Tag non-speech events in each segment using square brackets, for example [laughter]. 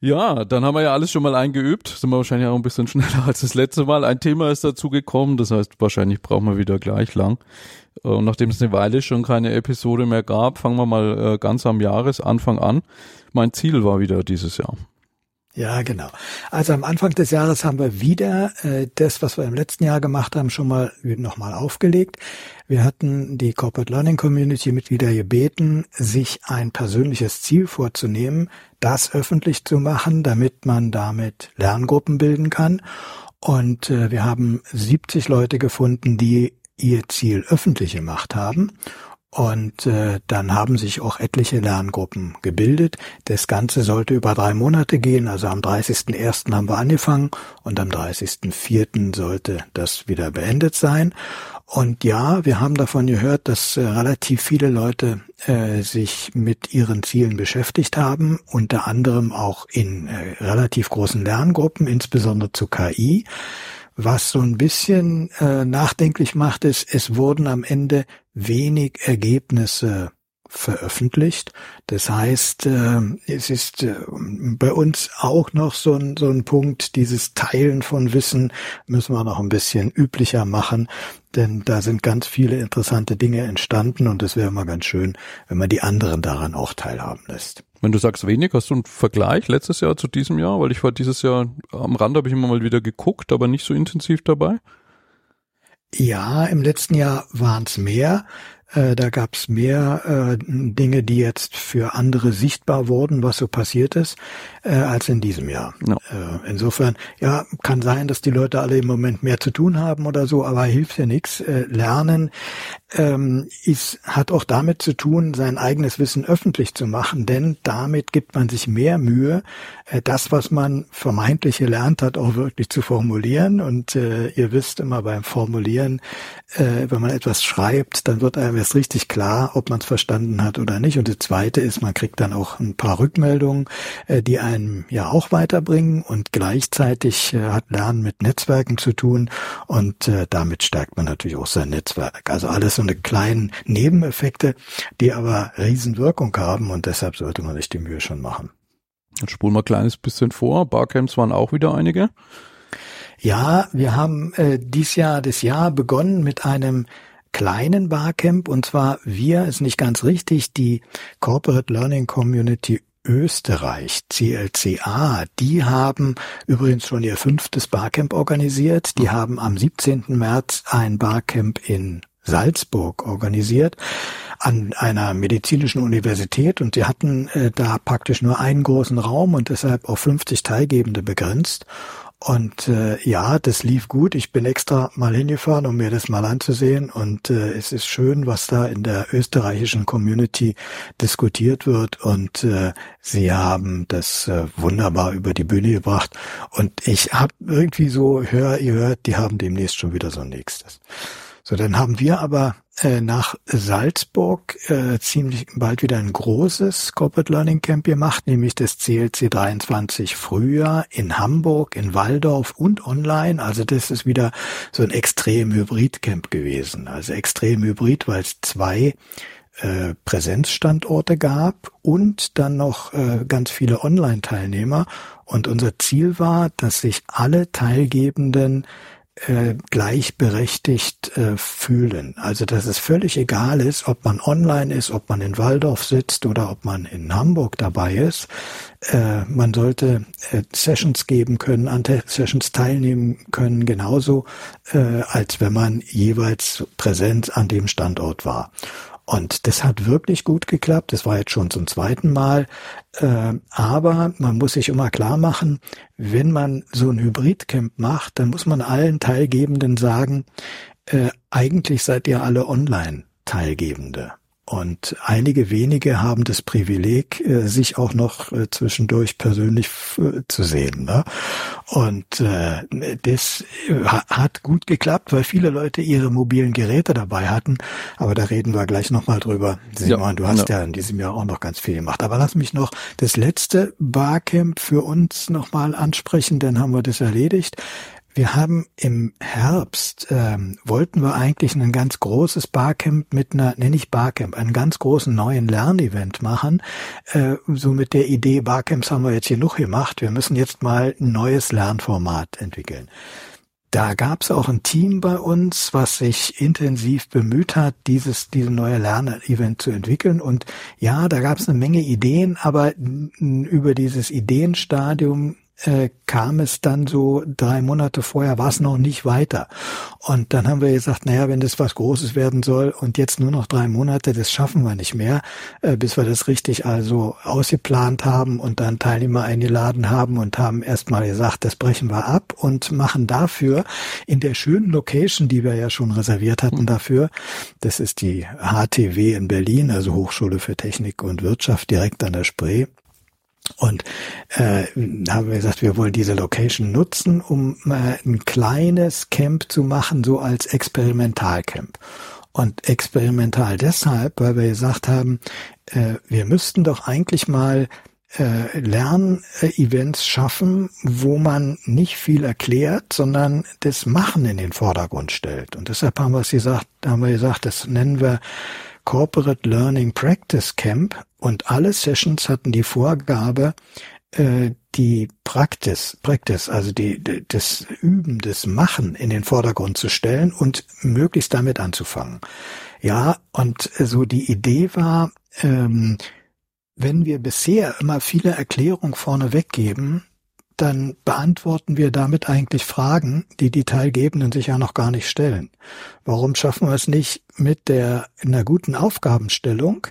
Ja, dann haben wir ja alles schon mal eingeübt. Sind wir wahrscheinlich auch ein bisschen [laughs] schneller als das letzte Mal. Ein Thema ist dazu gekommen, das heißt, wahrscheinlich brauchen wir wieder gleich lang. Äh, und nachdem es eine Weile schon keine Episode mehr gab, fangen wir mal äh, ganz am Jahresanfang an. Mein Ziel war wieder dieses Jahr. Ja, genau. Also am Anfang des Jahres haben wir wieder äh, das, was wir im letzten Jahr gemacht haben, schon mal nochmal aufgelegt. Wir hatten die Corporate Learning Community Mitglieder gebeten, sich ein persönliches Ziel vorzunehmen, das öffentlich zu machen, damit man damit Lerngruppen bilden kann. Und äh, wir haben 70 Leute gefunden, die ihr Ziel öffentlich gemacht haben. Und äh, dann haben sich auch etliche Lerngruppen gebildet. Das Ganze sollte über drei Monate gehen. Also am 30.01. haben wir angefangen und am 30.04. sollte das wieder beendet sein. Und ja, wir haben davon gehört, dass äh, relativ viele Leute äh, sich mit ihren Zielen beschäftigt haben, unter anderem auch in äh, relativ großen Lerngruppen, insbesondere zu KI. Was so ein bisschen äh, nachdenklich macht, ist, es wurden am Ende wenig Ergebnisse veröffentlicht. Das heißt, äh, es ist äh, bei uns auch noch so ein, so ein Punkt, dieses Teilen von Wissen müssen wir noch ein bisschen üblicher machen, denn da sind ganz viele interessante Dinge entstanden und es wäre mal ganz schön, wenn man die anderen daran auch teilhaben lässt. Wenn du sagst wenig, hast du einen Vergleich letztes Jahr zu diesem Jahr? Weil ich war dieses Jahr am Rand, habe ich immer mal wieder geguckt, aber nicht so intensiv dabei. Ja, im letzten Jahr waren es mehr. Äh, da gab es mehr äh, Dinge, die jetzt für andere sichtbar wurden, was so passiert ist, äh, als in diesem Jahr. No. Insofern, ja, kann sein, dass die Leute alle im Moment mehr zu tun haben oder so, aber hilft ja nichts. Lernen ähm, ist, hat auch damit zu tun, sein eigenes Wissen öffentlich zu machen, denn damit gibt man sich mehr Mühe, das, was man vermeintlich gelernt hat, auch wirklich zu formulieren. Und ihr wisst immer beim Formulieren, wenn man etwas schreibt, dann wird einem erst richtig klar, ob man es verstanden hat oder nicht. Und das Zweite ist, man kriegt dann auch ein paar Rückmeldungen, äh, die einem ja auch weiterbringen. Und gleichzeitig äh, hat Lernen mit Netzwerken zu tun und äh, damit stärkt man natürlich auch sein Netzwerk. Also alles so eine kleinen Nebeneffekte, die aber Riesenwirkung haben und deshalb sollte man sich die Mühe schon machen. Dann spulen wir ein kleines bisschen vor. Barcamps waren auch wieder einige. Ja, wir haben äh, dies Jahr das Jahr begonnen mit einem kleinen Barcamp und zwar wir ist nicht ganz richtig, die Corporate Learning Community Österreich, CLCA, die haben übrigens schon ihr fünftes Barcamp organisiert. Die haben am 17. März ein Barcamp in Salzburg organisiert an einer medizinischen Universität und sie hatten äh, da praktisch nur einen großen Raum und deshalb auf 50 Teilgebende begrenzt. Und äh, ja, das lief gut. Ich bin extra mal hingefahren, um mir das mal anzusehen. Und äh, es ist schön, was da in der österreichischen Community diskutiert wird. Und äh, sie haben das äh, wunderbar über die Bühne gebracht. Und ich habe irgendwie so, hör, ihr hört, die haben demnächst schon wieder so ein nächstes. So, dann haben wir aber äh, nach Salzburg äh, ziemlich bald wieder ein großes Corporate Learning Camp gemacht, nämlich das CLC 23 Frühjahr in Hamburg, in Waldorf und online. Also das ist wieder so ein extrem Hybrid Camp gewesen. Also extrem Hybrid, weil es zwei äh, Präsenzstandorte gab und dann noch äh, ganz viele Online-Teilnehmer. Und unser Ziel war, dass sich alle Teilgebenden äh, gleichberechtigt äh, fühlen. Also dass es völlig egal ist, ob man online ist, ob man in Waldorf sitzt oder ob man in Hamburg dabei ist. Äh, man sollte äh, Sessions geben können, an Sessions teilnehmen können, genauso äh, als wenn man jeweils präsent an dem Standort war. Und das hat wirklich gut geklappt. Das war jetzt schon zum zweiten Mal. Äh, aber man muss sich immer klar machen, wenn man so ein Hybridcamp macht, dann muss man allen Teilgebenden sagen, äh, eigentlich seid ihr alle Online-Teilgebende. Und einige wenige haben das Privileg, äh, sich auch noch äh, zwischendurch persönlich äh, zu sehen. Ne? Und das hat gut geklappt, weil viele Leute ihre mobilen Geräte dabei hatten. Aber da reden wir gleich nochmal drüber. Simon, ja, du hast ja. ja in diesem Jahr auch noch ganz viel gemacht. Aber lass mich noch das letzte Barcamp für uns nochmal ansprechen, dann haben wir das erledigt. Wir haben im Herbst, ähm, wollten wir eigentlich ein ganz großes Barcamp mit einer, nenne ich Barcamp, einen ganz großen neuen Lernevent machen. Äh, so mit der Idee, Barcamps haben wir jetzt genug gemacht, wir müssen jetzt mal ein neues Lernformat entwickeln. Da gab es auch ein Team bei uns, was sich intensiv bemüht hat, dieses, diese neue Lernevent zu entwickeln. Und ja, da gab es eine Menge Ideen, aber über dieses Ideenstadium äh, kam es dann so drei Monate vorher, war es noch nicht weiter. Und dann haben wir gesagt, naja, wenn das was Großes werden soll und jetzt nur noch drei Monate, das schaffen wir nicht mehr, äh, bis wir das richtig also ausgeplant haben und dann Teilnehmer eingeladen haben und haben erstmal gesagt, das brechen wir ab und machen dafür in der schönen Location, die wir ja schon reserviert hatten dafür, das ist die HTW in Berlin, also Hochschule für Technik und Wirtschaft direkt an der Spree, und äh, haben wir gesagt, wir wollen diese Location nutzen, um äh, ein kleines Camp zu machen, so als Experimentalcamp. Und experimental deshalb, weil wir gesagt haben, äh, wir müssten doch eigentlich mal äh, Lernevents schaffen, wo man nicht viel erklärt, sondern das Machen in den Vordergrund stellt. Und deshalb haben wir es gesagt, haben wir gesagt, das nennen wir Corporate Learning Practice Camp und alle Sessions hatten die Vorgabe, äh, die Practice, Practice, also die, das Üben, das Machen in den Vordergrund zu stellen und möglichst damit anzufangen. Ja, und so die Idee war, ähm, wenn wir bisher immer viele Erklärungen vorne weggeben, dann beantworten wir damit eigentlich Fragen, die die Teilgebenden sich ja noch gar nicht stellen. Warum schaffen wir es nicht mit der, einer guten Aufgabenstellung,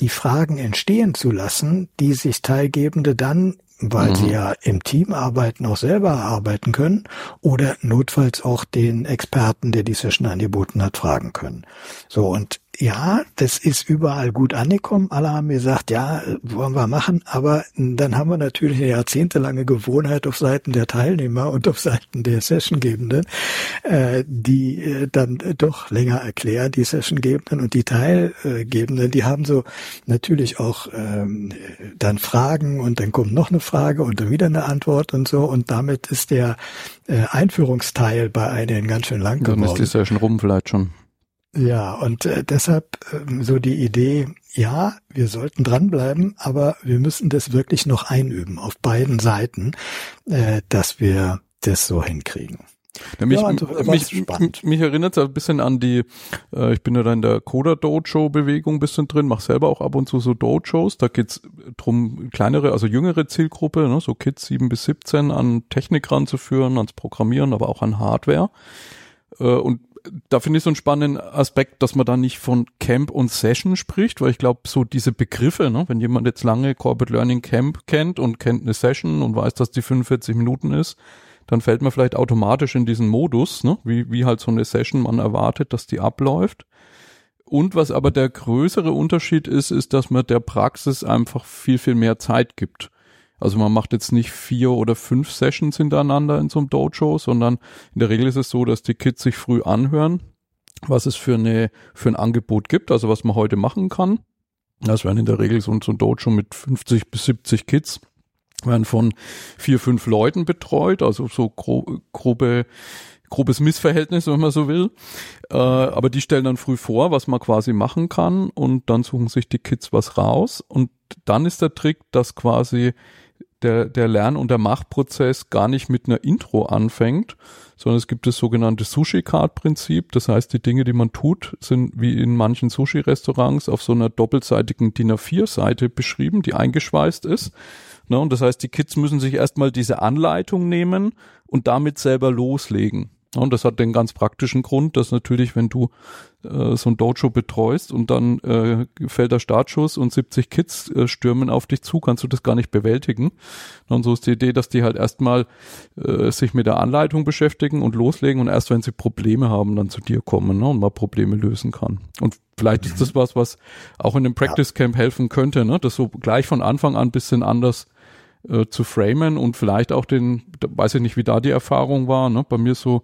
die Fragen entstehen zu lassen, die sich Teilgebende dann weil mhm. sie ja im Team arbeiten, auch selber arbeiten können oder notfalls auch den Experten, der die Session angeboten hat, fragen können. So und ja, das ist überall gut angekommen. Alle haben gesagt, ja, wollen wir machen. Aber dann haben wir natürlich eine jahrzehntelange Gewohnheit auf Seiten der Teilnehmer und auf Seiten der Sessiongebenden, äh, die äh, dann doch länger erklären, die Sessiongebenden und die Teilgebenden, die haben so natürlich auch ähm, dann Fragen und dann kommt noch eine Frage und dann wieder eine Antwort und so. Und damit ist der äh, Einführungsteil bei einigen ganz schön lang geworden. Dann ist die Session rum vielleicht schon. Ja, und äh, deshalb äh, so die Idee, ja, wir sollten dranbleiben, aber wir müssen das wirklich noch einüben auf beiden Seiten, äh, dass wir das so hinkriegen. Ja, mich, ja, mich, mich, erinnert es ein bisschen an die, äh, ich bin ja da in der Coder-Dojo-Bewegung ein bisschen drin, mache selber auch ab und zu so Dojos. Da geht's drum, kleinere, also jüngere Zielgruppe, ne, so Kids 7 bis 17 an Technik ranzuführen, ans Programmieren, aber auch an Hardware. Äh, und da finde ich so einen spannenden Aspekt, dass man da nicht von Camp und Session spricht, weil ich glaube, so diese Begriffe, ne, wenn jemand jetzt lange Corporate Learning Camp kennt und kennt eine Session und weiß, dass die 45 Minuten ist, dann fällt man vielleicht automatisch in diesen Modus, ne, wie, wie halt so eine Session man erwartet, dass die abläuft. Und was aber der größere Unterschied ist, ist, dass man der Praxis einfach viel, viel mehr Zeit gibt. Also man macht jetzt nicht vier oder fünf Sessions hintereinander in so einem Dojo, sondern in der Regel ist es so, dass die Kids sich früh anhören, was es für eine, für ein Angebot gibt, also was man heute machen kann. Das werden in der Regel so, so ein Dojo mit 50 bis 70 Kids werden von vier, fünf Leuten betreut, also so gro grobe grobes Missverhältnis, wenn man so will. Äh, aber die stellen dann früh vor, was man quasi machen kann und dann suchen sich die Kids was raus. Und dann ist der Trick, dass quasi der, der Lern- und der Machprozess gar nicht mit einer Intro anfängt, sondern es gibt das sogenannte Sushi-Card-Prinzip. Das heißt, die Dinge, die man tut, sind wie in manchen Sushi-Restaurants auf so einer doppelseitigen DIN A4-Seite beschrieben, die eingeschweißt ist. Ne, und das heißt, die Kids müssen sich erstmal diese Anleitung nehmen und damit selber loslegen. Und das hat den ganz praktischen Grund, dass natürlich, wenn du äh, so ein Dojo betreust und dann äh, fällt der Startschuss und 70 Kids äh, stürmen auf dich zu, kannst du das gar nicht bewältigen. Und so ist die Idee, dass die halt erstmal äh, sich mit der Anleitung beschäftigen und loslegen und erst wenn sie Probleme haben, dann zu dir kommen ne, und mal Probleme lösen kann. Und vielleicht mhm. ist das was, was auch in dem Practice Camp helfen könnte, ne, das so gleich von Anfang an bisschen anders äh, zu framen und vielleicht auch den, weiß ich nicht, wie da die Erfahrung war, ne? bei mir so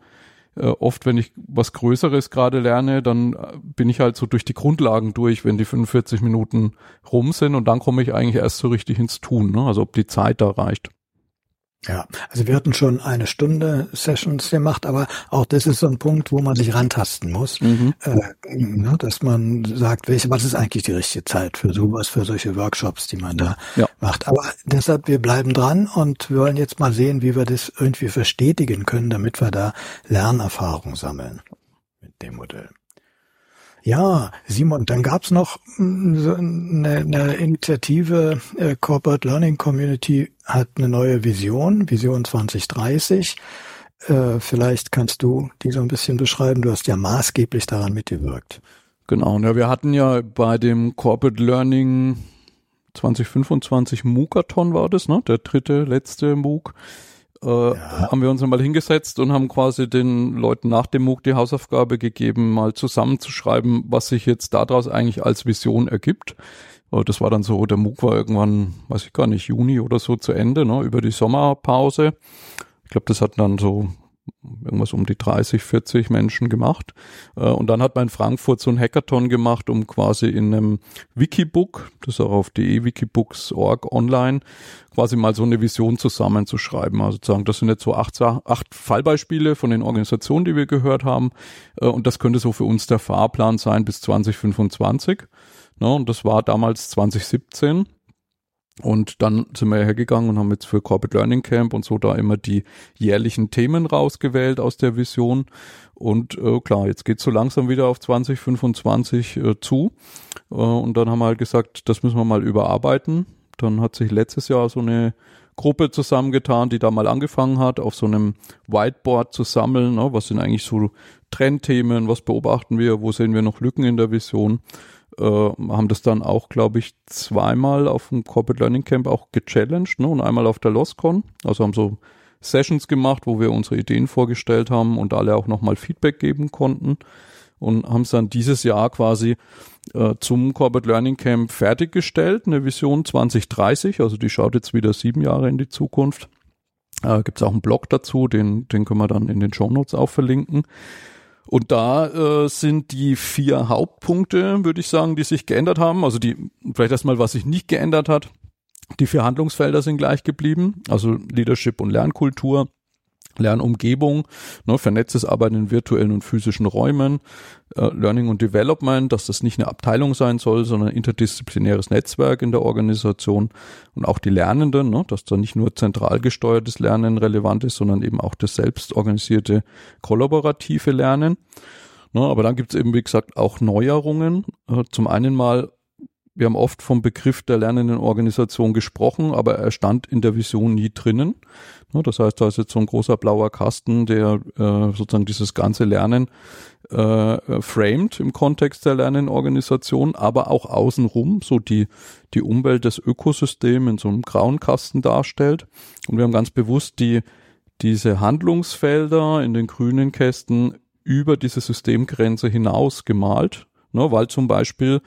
äh, oft, wenn ich was Größeres gerade lerne, dann äh, bin ich halt so durch die Grundlagen durch, wenn die 45 Minuten rum sind und dann komme ich eigentlich erst so richtig ins Tun, ne? also ob die Zeit da reicht. Ja, also wir hatten schon eine Stunde Sessions gemacht, aber auch das ist so ein Punkt, wo man sich rantasten muss, mhm. äh, ne, dass man sagt, welche, was ist eigentlich die richtige Zeit für sowas, für solche Workshops, die man da ja. macht. Aber deshalb, wir bleiben dran und wir wollen jetzt mal sehen, wie wir das irgendwie verstetigen können, damit wir da Lernerfahrung sammeln mit dem Modell. Ja, Simon, dann gab's noch so eine, eine Initiative, äh, Corporate Learning Community hat eine neue Vision, Vision 2030. Äh, vielleicht kannst du die so ein bisschen beschreiben. Du hast ja maßgeblich daran mitgewirkt. Genau, ja, wir hatten ja bei dem Corporate Learning 2025 MOOCathon war das, ne? Der dritte, letzte MOOC äh, ja. haben wir uns einmal hingesetzt und haben quasi den Leuten nach dem MOOC die Hausaufgabe gegeben, mal zusammenzuschreiben, was sich jetzt daraus eigentlich als Vision ergibt. Äh, das war dann so, der MOOC war irgendwann, weiß ich gar nicht, Juni oder so zu Ende, ne, über die Sommerpause. Ich glaube, das hat dann so irgendwas um die 30, 40 Menschen gemacht. Äh, und dann hat man in Frankfurt so ein Hackathon gemacht, um quasi in einem Wikibook, das ist auch auf de-wikibooks.org online, quasi mal so eine Vision zusammenzuschreiben. Also sagen, das sind jetzt so acht, acht Fallbeispiele von den Organisationen, die wir gehört haben. Äh, und das könnte so für uns der Fahrplan sein bis 2025. Und das war damals 2017. Und dann sind wir hergegangen und haben jetzt für Corporate Learning Camp und so da immer die jährlichen Themen rausgewählt aus der Vision. Und äh, klar, jetzt geht's so langsam wieder auf 2025 äh, zu. Äh, und dann haben wir halt gesagt, das müssen wir mal überarbeiten. Dann hat sich letztes Jahr so eine Gruppe zusammengetan, die da mal angefangen hat, auf so einem Whiteboard zu sammeln. Ne? Was sind eigentlich so Trendthemen? Was beobachten wir? Wo sehen wir noch Lücken in der Vision? Äh, haben das dann auch, glaube ich, zweimal auf dem Corporate Learning Camp auch gechallenged ne? und einmal auf der LOSCON. Also haben so Sessions gemacht, wo wir unsere Ideen vorgestellt haben und alle auch nochmal Feedback geben konnten und haben es dann dieses Jahr quasi äh, zum Corporate Learning Camp fertiggestellt, eine Vision 2030, also die schaut jetzt wieder sieben Jahre in die Zukunft. Äh, Gibt es auch einen Blog dazu, den, den können wir dann in den Show Notes auch verlinken. Und da äh, sind die vier Hauptpunkte, würde ich sagen, die sich geändert haben. Also die, vielleicht erstmal, was sich nicht geändert hat. Die vier Handlungsfelder sind gleich geblieben, also Leadership und Lernkultur, Lernumgebung, ne, vernetztes Arbeiten in virtuellen und physischen Räumen, äh, Learning und Development, dass das nicht eine Abteilung sein soll, sondern ein interdisziplinäres Netzwerk in der Organisation und auch die Lernenden, ne, dass da nicht nur zentral gesteuertes Lernen relevant ist, sondern eben auch das selbstorganisierte kollaborative Lernen. Ne, aber dann gibt es eben, wie gesagt, auch Neuerungen. Äh, zum einen mal wir haben oft vom Begriff der lernenden Organisation gesprochen, aber er stand in der Vision nie drinnen. Das heißt, da ist jetzt so ein großer blauer Kasten, der äh, sozusagen dieses ganze Lernen äh, framed im Kontext der Lernenorganisation, aber auch außenrum so die, die Umwelt des Ökosystems in so einem grauen Kasten darstellt. Und wir haben ganz bewusst die, diese Handlungsfelder in den grünen Kästen über diese Systemgrenze hinaus gemalt Ne, weil zum Beispiel,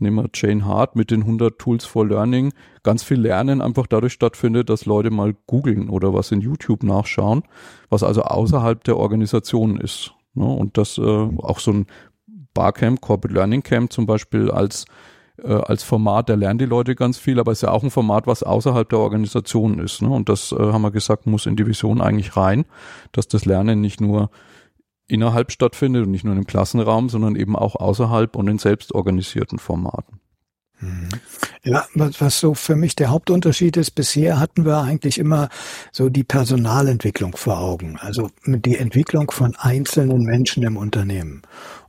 nehmen wir Jane Hart mit den 100 Tools for Learning, ganz viel Lernen einfach dadurch stattfindet, dass Leute mal googeln oder was in YouTube nachschauen, was also außerhalb der Organisation ist. Ne, und das äh, auch so ein Barcamp, Corporate Learning Camp zum Beispiel als äh, als Format, da lernen die Leute ganz viel, aber es ist ja auch ein Format, was außerhalb der Organisation ist. Ne? Und das äh, haben wir gesagt, muss in die Vision eigentlich rein, dass das Lernen nicht nur innerhalb stattfindet und nicht nur im Klassenraum, sondern eben auch außerhalb und in selbstorganisierten Formaten. Mhm. Ja, was, was so für mich der Hauptunterschied ist, bisher hatten wir eigentlich immer so die Personalentwicklung vor Augen, also die Entwicklung von einzelnen Menschen im Unternehmen.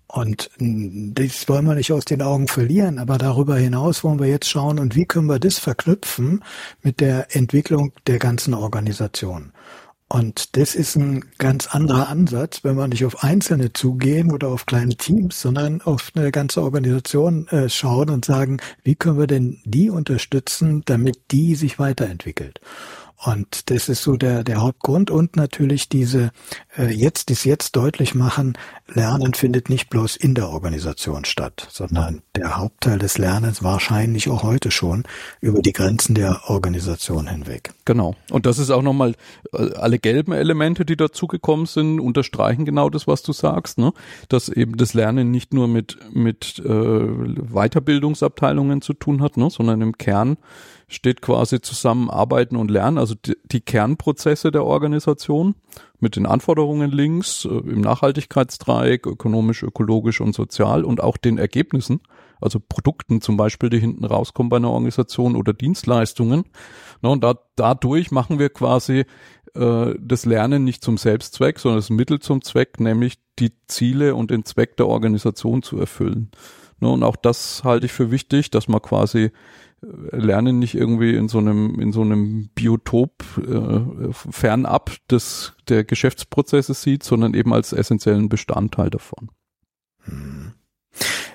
Und das wollen wir nicht aus den Augen verlieren, aber darüber hinaus wollen wir jetzt schauen, und wie können wir das verknüpfen mit der Entwicklung der ganzen Organisation. Und das ist ein ganz anderer Ansatz, wenn wir nicht auf Einzelne zugehen oder auf kleine Teams, sondern auf eine ganze Organisation äh, schauen und sagen, wie können wir denn die unterstützen, damit die sich weiterentwickelt. Und das ist so der, der Hauptgrund und natürlich diese äh, jetzt, dies jetzt deutlich machen, Lernen findet nicht bloß in der Organisation statt, sondern der Hauptteil des Lernens wahrscheinlich auch heute schon über die Grenzen der Organisation hinweg. Genau. Und das ist auch nochmal, äh, alle gelben Elemente, die dazugekommen sind, unterstreichen genau das, was du sagst, ne? Dass eben das Lernen nicht nur mit, mit äh, Weiterbildungsabteilungen zu tun hat, ne? sondern im Kern steht quasi zusammen Arbeiten und Lernen, also die, die Kernprozesse der Organisation mit den Anforderungen links, äh, im Nachhaltigkeitsdreieck, ökonomisch, ökologisch und sozial und auch den Ergebnissen, also Produkten zum Beispiel, die hinten rauskommen bei einer Organisation oder Dienstleistungen. Na, und da, dadurch machen wir quasi äh, das Lernen nicht zum Selbstzweck, sondern das Mittel zum Zweck, nämlich die Ziele und den Zweck der Organisation zu erfüllen. Ne, und auch das halte ich für wichtig, dass man quasi Lernen nicht irgendwie in so einem in so einem Biotop äh, fernab des der Geschäftsprozesse sieht, sondern eben als essentiellen Bestandteil davon. Hm.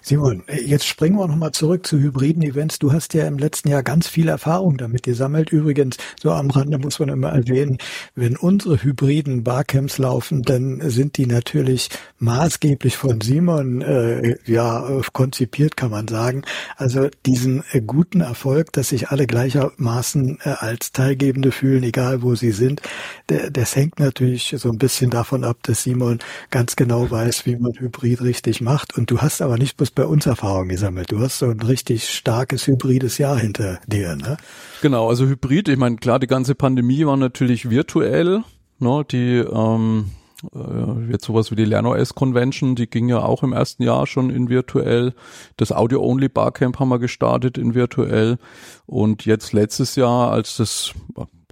Simon, jetzt springen wir nochmal zurück zu hybriden Events. Du hast ja im letzten Jahr ganz viel Erfahrung damit gesammelt. Übrigens, so am Rande muss man immer erwähnen, wenn unsere hybriden Barcamps laufen, dann sind die natürlich maßgeblich von Simon äh, ja konzipiert, kann man sagen. Also diesen äh, guten Erfolg, dass sich alle gleichermaßen äh, als Teilgebende fühlen, egal wo sie sind, der, das hängt natürlich so ein bisschen davon ab, dass Simon ganz genau weiß, wie man Hybrid richtig macht. Und du hast aber nicht bloß hast bei uns Erfahrung gesammelt. Du hast so ein richtig starkes hybrides Jahr hinter dir, ne? Genau, also Hybrid, ich meine, klar, die ganze Pandemie war natürlich virtuell, ne? Die ähm, äh, jetzt sowas wie die LernOS Convention, die ging ja auch im ersten Jahr schon in virtuell. Das Audio-Only Barcamp haben wir gestartet in virtuell. Und jetzt letztes Jahr, als das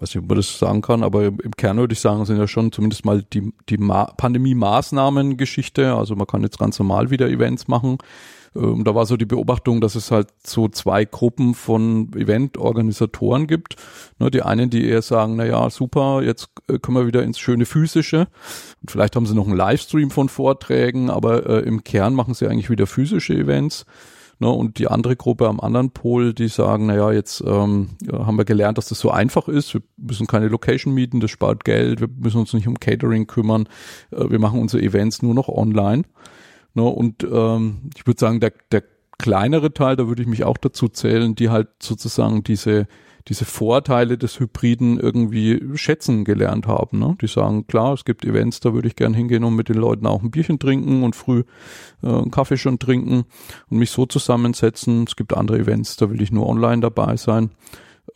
weiß nicht, ob man das sagen kann, aber im Kern würde ich sagen, sind ja schon zumindest mal die, die Pandemie-Maßnahmen-Geschichte. Also man kann jetzt ganz normal wieder Events machen. Ähm, da war so die Beobachtung, dass es halt so zwei Gruppen von Event-Organisatoren gibt. Ne, die einen, die eher sagen, na ja, super, jetzt äh, können wir wieder ins schöne physische. Und vielleicht haben sie noch einen Livestream von Vorträgen, aber äh, im Kern machen sie eigentlich wieder physische Events. Ne, und die andere Gruppe am anderen Pol, die sagen, naja, jetzt ähm, haben wir gelernt, dass das so einfach ist. Wir müssen keine Location mieten, das spart Geld, wir müssen uns nicht um Catering kümmern, äh, wir machen unsere Events nur noch online. Ne, und ähm, ich würde sagen, der, der kleinere Teil, da würde ich mich auch dazu zählen, die halt sozusagen diese diese Vorteile des Hybriden irgendwie schätzen gelernt haben. Ne? Die sagen, klar, es gibt Events, da würde ich gern hingehen und mit den Leuten auch ein Bierchen trinken und früh äh, einen Kaffee schon trinken und mich so zusammensetzen. Es gibt andere Events, da will ich nur online dabei sein.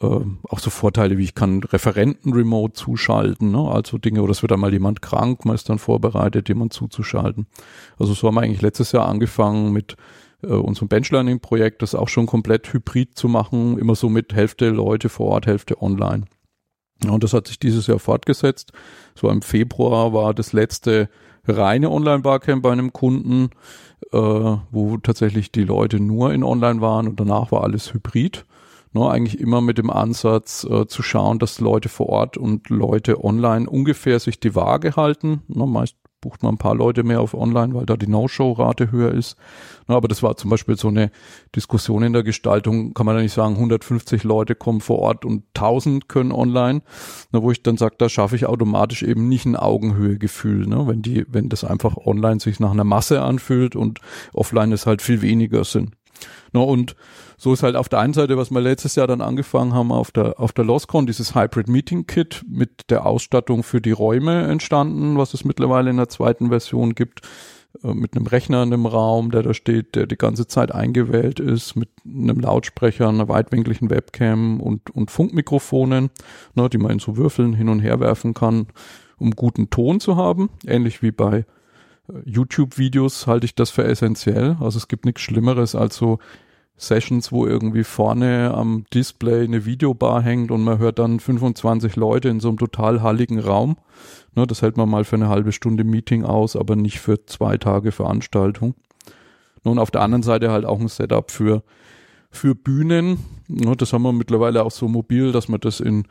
Äh, auch so Vorteile wie ich kann Referenten remote zuschalten, ne? also Dinge, oder es wird einmal jemand krank, man ist dann vorbereitet, jemand zuzuschalten. Also so haben wir eigentlich letztes Jahr angefangen mit äh, unserem Benchlearning-Projekt, das auch schon komplett hybrid zu machen, immer so mit Hälfte Leute vor Ort, Hälfte online. und das hat sich dieses Jahr fortgesetzt. So im Februar war das letzte reine Online-Barcamp bei einem Kunden, äh, wo tatsächlich die Leute nur in Online waren und danach war alles hybrid. Ne, eigentlich immer mit dem Ansatz äh, zu schauen, dass Leute vor Ort und Leute online ungefähr sich die Waage halten. Ne, meist bucht man ein paar Leute mehr auf online, weil da die No-Show-Rate höher ist. Aber das war zum Beispiel so eine Diskussion in der Gestaltung, kann man ja nicht sagen, 150 Leute kommen vor Ort und 1000 können online. Wo ich dann sage, da schaffe ich automatisch eben nicht ein Augenhöhegefühl, ne? wenn die, wenn das einfach online sich nach einer Masse anfühlt und offline es halt viel weniger sind. Na, und so ist halt auf der einen Seite, was wir letztes Jahr dann angefangen haben, auf der, auf der LOSCON, dieses Hybrid Meeting Kit mit der Ausstattung für die Räume entstanden, was es mittlerweile in der zweiten Version gibt, mit einem Rechner in dem Raum, der da steht, der die ganze Zeit eingewählt ist, mit einem Lautsprecher, einer weitwinkligen Webcam und, und Funkmikrofonen, ne, die man in so Würfeln hin und her werfen kann, um guten Ton zu haben, ähnlich wie bei äh, YouTube-Videos halte ich das für essentiell. Also es gibt nichts Schlimmeres als so Sessions, wo irgendwie vorne am Display eine Videobar hängt und man hört dann 25 Leute in so einem total halligen Raum. Ne, das hält man mal für eine halbe Stunde Meeting aus, aber nicht für zwei Tage Veranstaltung. Nun auf der anderen Seite halt auch ein Setup für, für Bühnen. Ne, das haben wir mittlerweile auch so mobil, dass man das in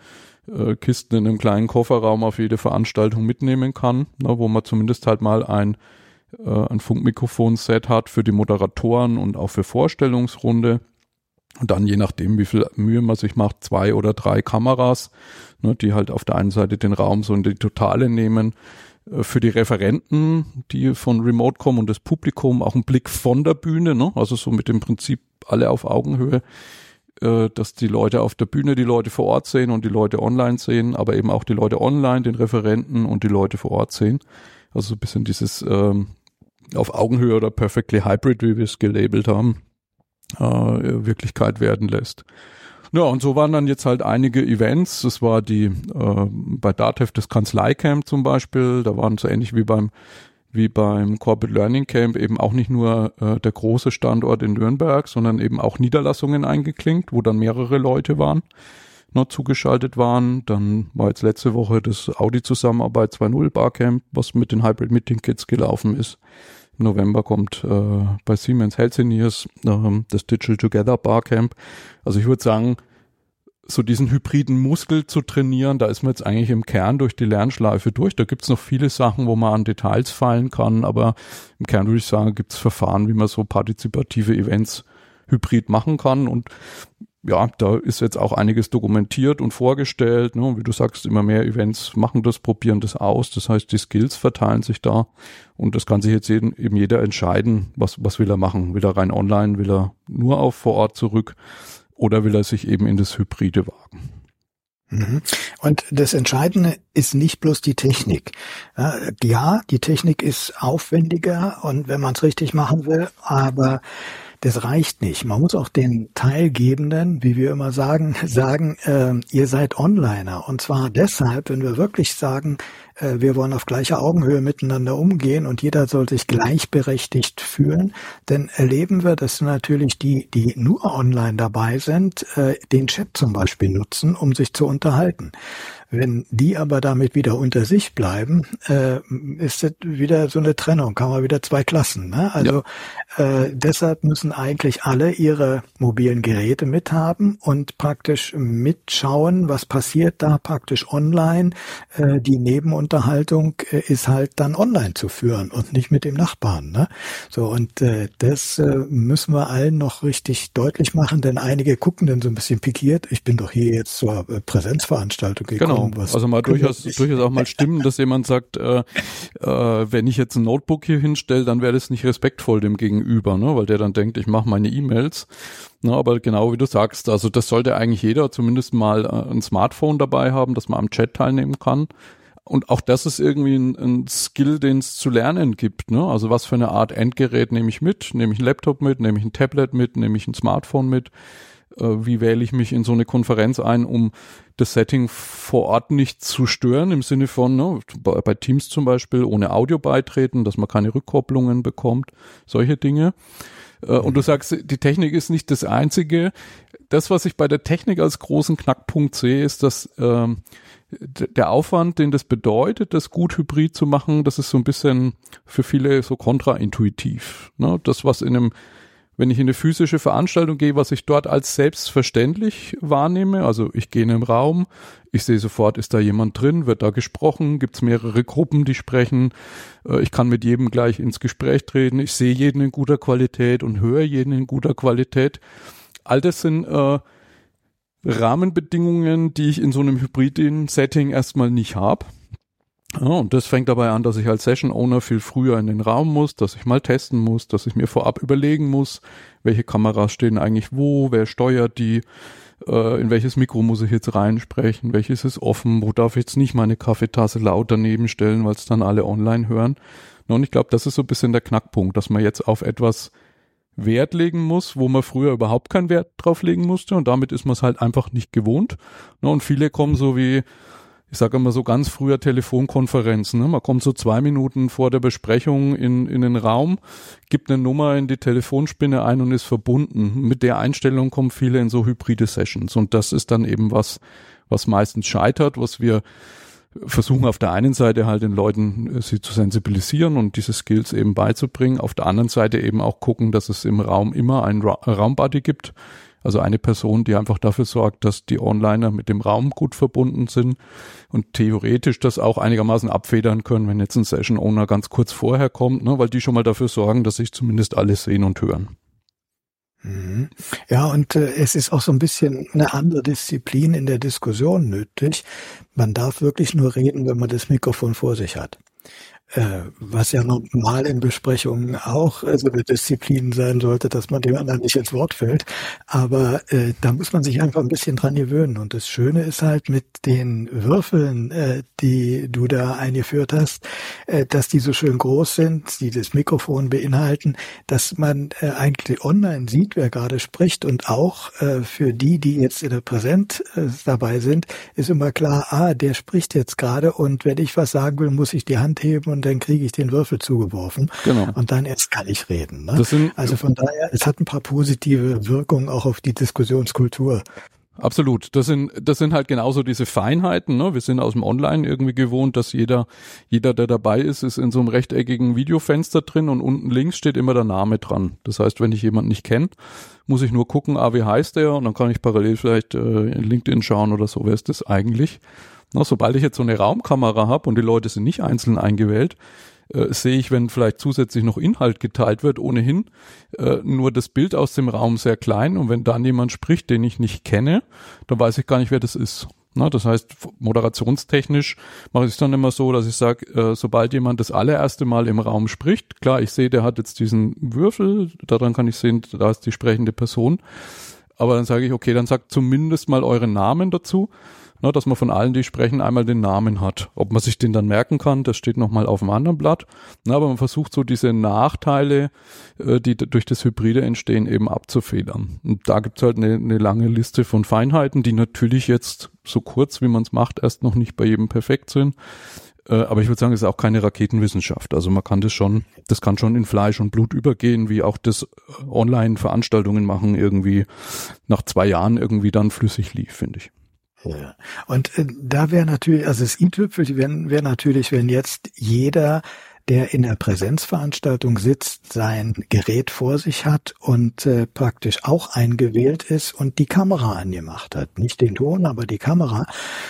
äh, Kisten in einem kleinen Kofferraum auf jede Veranstaltung mitnehmen kann, ne, wo man zumindest halt mal ein äh, ein Funkmikrofon-Set hat für die Moderatoren und auch für Vorstellungsrunde. Und dann je nachdem, wie viel Mühe man sich macht, zwei oder drei Kameras, ne, die halt auf der einen Seite den Raum so in die Totale nehmen. Äh, für die Referenten, die von Remote kommen und das Publikum auch ein Blick von der Bühne, ne, also so mit dem Prinzip alle auf Augenhöhe, äh, dass die Leute auf der Bühne die Leute vor Ort sehen und die Leute online sehen, aber eben auch die Leute online, den Referenten und die Leute vor Ort sehen. Also so ein bisschen dieses ähm, auf Augenhöhe oder perfectly hybrid, wie wir es gelabelt haben, äh, Wirklichkeit werden lässt. Ja, und so waren dann jetzt halt einige Events. Das war die äh, bei DATEV das Kanzleicamp zum Beispiel. Da waren so ähnlich wie beim wie beim Corporate Learning Camp eben auch nicht nur äh, der große Standort in Nürnberg, sondern eben auch Niederlassungen eingeklinkt, wo dann mehrere Leute waren, noch zugeschaltet waren. Dann war jetzt letzte Woche das Audi Zusammenarbeit 2.0 Barcamp, was mit den Hybrid Meeting Kits gelaufen ist. Im November kommt äh, bei Siemens Healthineers äh, das Digital Together Barcamp. Also ich würde sagen, so diesen hybriden Muskel zu trainieren, da ist man jetzt eigentlich im Kern durch die Lernschleife durch. Da gibt's noch viele Sachen, wo man an Details fallen kann, aber im Kern würde ich sagen, gibt's Verfahren, wie man so partizipative Events hybrid machen kann. Und ja, da ist jetzt auch einiges dokumentiert und vorgestellt. Ne? Wie du sagst, immer mehr Events machen das, probieren das aus. Das heißt, die Skills verteilen sich da und das kann sich jetzt eben, eben jeder entscheiden, was, was will er machen. Will er rein online, will er nur auf vor Ort zurück oder will er sich eben in das Hybride wagen. Mhm. Und das Entscheidende ist nicht bloß die Technik. Ja, die Technik ist aufwendiger und wenn man es richtig machen will, aber das reicht nicht. Man muss auch den Teilgebenden, wie wir immer sagen, [laughs] sagen, äh, ihr seid Onliner. Und zwar deshalb, wenn wir wirklich sagen, äh, wir wollen auf gleicher Augenhöhe miteinander umgehen und jeder soll sich gleichberechtigt fühlen, dann erleben wir, dass natürlich die, die nur online dabei sind, äh, den Chat zum Beispiel nutzen, um sich zu unterhalten. Wenn die aber damit wieder unter sich bleiben, äh, ist das wieder so eine Trennung, kann man wieder zwei Klassen. Ne? Also ja. äh, deshalb müssen eigentlich alle ihre mobilen Geräte mithaben und praktisch mitschauen, was passiert da praktisch online. Äh, die Nebenunterhaltung äh, ist halt dann online zu führen und nicht mit dem Nachbarn. Ne? So und äh, das äh, müssen wir allen noch richtig deutlich machen, denn einige gucken dann so ein bisschen pikiert. Ich bin doch hier jetzt zur äh, Präsenzveranstaltung gekommen. Genau Genau. Also mal durchaus, durchaus auch mal stimmen, dass jemand sagt, äh, äh, wenn ich jetzt ein Notebook hier hinstelle, dann wäre das nicht respektvoll dem Gegenüber, ne? weil der dann denkt, ich mache meine E-Mails. Ne, aber genau wie du sagst, also das sollte eigentlich jeder zumindest mal äh, ein Smartphone dabei haben, dass man am Chat teilnehmen kann. Und auch das ist irgendwie ein, ein Skill, den es zu lernen gibt. Ne? Also was für eine Art Endgerät nehme ich mit? Nehme ich ein Laptop mit? Nehme ich ein Tablet mit? Nehme ich ein Smartphone mit? Äh, wie wähle ich mich in so eine Konferenz ein, um das Setting vor Ort nicht zu stören, im Sinne von, ne, bei Teams zum Beispiel, ohne Audio beitreten, dass man keine Rückkopplungen bekommt, solche Dinge. Äh, und du sagst, die Technik ist nicht das Einzige. Das, was ich bei der Technik als großen Knackpunkt sehe, ist, dass ähm, der Aufwand, den das bedeutet, das gut hybrid zu machen, das ist so ein bisschen für viele so kontraintuitiv. Ne? Das, was in einem wenn ich in eine physische Veranstaltung gehe, was ich dort als selbstverständlich wahrnehme, also ich gehe in einen Raum, ich sehe sofort, ist da jemand drin, wird da gesprochen, gibt es mehrere Gruppen, die sprechen, äh, ich kann mit jedem gleich ins Gespräch treten, ich sehe jeden in guter Qualität und höre jeden in guter Qualität. All das sind äh, Rahmenbedingungen, die ich in so einem hybriden Setting erstmal nicht habe. Ja, und das fängt dabei an, dass ich als Session Owner viel früher in den Raum muss, dass ich mal testen muss, dass ich mir vorab überlegen muss, welche Kameras stehen eigentlich wo, wer steuert die, äh, in welches Mikro muss ich jetzt reinsprechen, welches ist offen, wo darf ich jetzt nicht meine Kaffeetasse laut daneben stellen, weil es dann alle online hören. Und ich glaube, das ist so ein bisschen der Knackpunkt, dass man jetzt auf etwas Wert legen muss, wo man früher überhaupt keinen Wert drauf legen musste und damit ist man es halt einfach nicht gewohnt. Und viele kommen so wie, ich sage immer so ganz früher Telefonkonferenzen. Ne? Man kommt so zwei Minuten vor der Besprechung in, in den Raum, gibt eine Nummer in die Telefonspinne ein und ist verbunden. Mit der Einstellung kommen viele in so hybride Sessions. Und das ist dann eben was, was meistens scheitert, was wir versuchen auf der einen Seite halt den Leuten äh, sie zu sensibilisieren und diese Skills eben beizubringen, auf der anderen Seite eben auch gucken, dass es im Raum immer einen Ra Raumbuddy gibt, also eine Person, die einfach dafür sorgt, dass die Onliner mit dem Raum gut verbunden sind und theoretisch das auch einigermaßen abfedern können, wenn jetzt ein Session Owner ganz kurz vorher kommt, ne, weil die schon mal dafür sorgen, dass sich zumindest alles sehen und hören. Mhm. Ja, und äh, es ist auch so ein bisschen eine andere Disziplin in der Diskussion nötig. Man darf wirklich nur reden, wenn man das Mikrofon vor sich hat. Äh, was ja normal in Besprechungen auch äh, so eine Disziplin sein sollte, dass man dem anderen nicht ins Wort fällt. Aber äh, da muss man sich einfach ein bisschen dran gewöhnen. Und das Schöne ist halt mit den Würfeln, äh, die du da eingeführt hast, äh, dass die so schön groß sind, die das Mikrofon beinhalten, dass man äh, eigentlich online sieht, wer gerade spricht. Und auch für die, die jetzt in der Präsent äh, dabei sind, ist immer klar, ah, der spricht jetzt gerade und wenn ich was sagen will, muss ich die Hand heben und dann kriege ich den Würfel zugeworfen. Genau. Und dann erst kann ich reden. Ne? Sind, also von daher, es hat ein paar positive Wirkungen auch auf die Diskussionskultur. Absolut. Das sind, das sind halt genauso diese Feinheiten. Ne? Wir sind aus dem Online irgendwie gewohnt, dass jeder, jeder, der dabei ist, ist in so einem rechteckigen Videofenster drin und unten links steht immer der Name dran. Das heißt, wenn ich jemanden nicht kenne, muss ich nur gucken, ah, wie heißt der? Und dann kann ich parallel vielleicht äh, in LinkedIn schauen oder so. Wer ist das eigentlich? Na, sobald ich jetzt so eine Raumkamera habe und die Leute sind nicht einzeln eingewählt, äh, sehe ich, wenn vielleicht zusätzlich noch Inhalt geteilt wird, ohnehin äh, nur das Bild aus dem Raum sehr klein. Und wenn dann jemand spricht, den ich nicht kenne, dann weiß ich gar nicht, wer das ist. Na, das heißt, moderationstechnisch mache ich es dann immer so, dass ich sage, äh, sobald jemand das allererste Mal im Raum spricht, klar, ich sehe, der hat jetzt diesen Würfel, daran kann ich sehen, da ist die sprechende Person, aber dann sage ich, okay, dann sagt zumindest mal euren Namen dazu ne, dass man von allen, die sprechen, einmal den Namen hat. Ob man sich den dann merken kann, das steht nochmal auf dem anderen Blatt. Na, aber man versucht so diese Nachteile, äh, die durch das Hybride entstehen, eben abzufedern. Und da gibt's halt eine, eine lange Liste von Feinheiten, die natürlich jetzt so kurz, wie man es macht, erst noch nicht bei jedem perfekt sind. Äh, aber ich würde sagen, es ist auch keine Raketenwissenschaft. Also man kann das schon, das kann schon in Fleisch und Blut übergehen, wie auch das äh, Online-Veranstaltungen machen irgendwie nach zwei Jahren irgendwie dann flüssig lief, finde ich. Ja. Und äh, da wäre natürlich, also das i-Tüpfel wäre wär natürlich, wenn jetzt jeder der in der Präsenzveranstaltung sitzt, sein Gerät vor sich hat und äh, praktisch auch eingewählt ist und die Kamera angemacht hat. Nicht den Ton, aber die Kamera,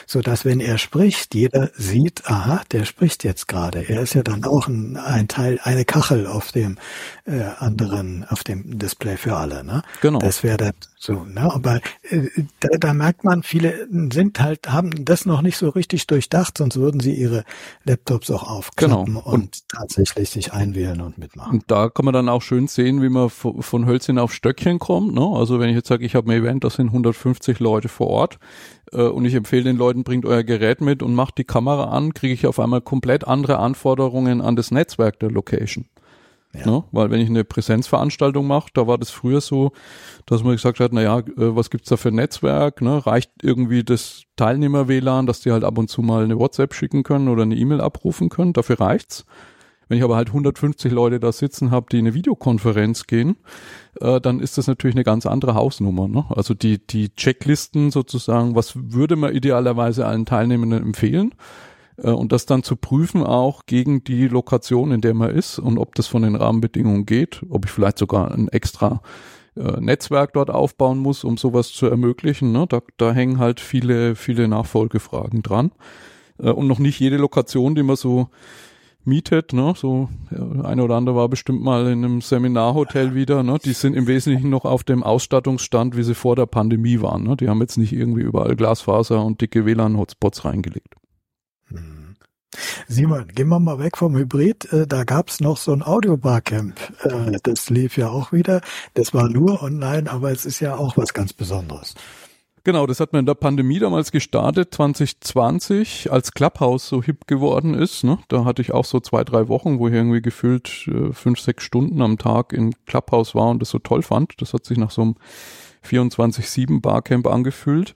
so dass wenn er spricht, jeder sieht, aha, der spricht jetzt gerade. Er ist ja dann auch ein, ein Teil, eine Kachel auf dem äh, anderen, auf dem Display für alle. Ne? Genau. Das wäre dann so, ne? Aber äh, da, da merkt man, viele sind halt, haben das noch nicht so richtig durchdacht, sonst würden sie ihre Laptops auch aufklappen genau. und, und tatsächlich sich einwählen und mitmachen. Und da kann man dann auch schön sehen, wie man von Hölzchen auf Stöckchen kommt. Ne? Also wenn ich jetzt sage, ich habe ein Event, das sind 150 Leute vor Ort äh, und ich empfehle den Leuten, bringt euer Gerät mit und macht die Kamera an, kriege ich auf einmal komplett andere Anforderungen an das Netzwerk der Location. Ja. Ne? Weil wenn ich eine Präsenzveranstaltung mache, da war das früher so, dass man gesagt hat, naja, äh, was gibt's da für ein Netzwerk? Ne? Reicht irgendwie das Teilnehmer-WLAN, dass die halt ab und zu mal eine WhatsApp schicken können oder eine E-Mail abrufen können? Dafür reicht's. Wenn ich aber halt 150 Leute da sitzen habe, die in eine Videokonferenz gehen, äh, dann ist das natürlich eine ganz andere Hausnummer. Ne? Also die, die Checklisten sozusagen, was würde man idealerweise allen Teilnehmenden empfehlen? Äh, und das dann zu prüfen auch gegen die Lokation, in der man ist und ob das von den Rahmenbedingungen geht, ob ich vielleicht sogar ein extra äh, Netzwerk dort aufbauen muss, um sowas zu ermöglichen. Ne? Da, da hängen halt viele, viele Nachfolgefragen dran. Äh, und noch nicht jede Lokation, die man so mietet, ne? So eine oder andere war bestimmt mal in einem Seminarhotel [laughs] wieder, ne? Die sind im Wesentlichen noch auf dem Ausstattungsstand, wie sie vor der Pandemie waren. Ne? Die haben jetzt nicht irgendwie überall Glasfaser und dicke WLAN-Hotspots reingelegt. Hm. Simon, gehen wir mal weg vom Hybrid. Äh, da gab's noch so ein Audio-Barcamp. Äh, das lief ja auch wieder. Das war nur online, aber es ist ja auch was ganz Besonderes. Genau, das hat man in der Pandemie damals gestartet, 2020, als Clubhouse so hip geworden ist. Ne? Da hatte ich auch so zwei, drei Wochen, wo ich irgendwie gefühlt äh, fünf, sechs Stunden am Tag in Clubhouse war und das so toll fand. Das hat sich nach so einem 24-7 Barcamp angefühlt.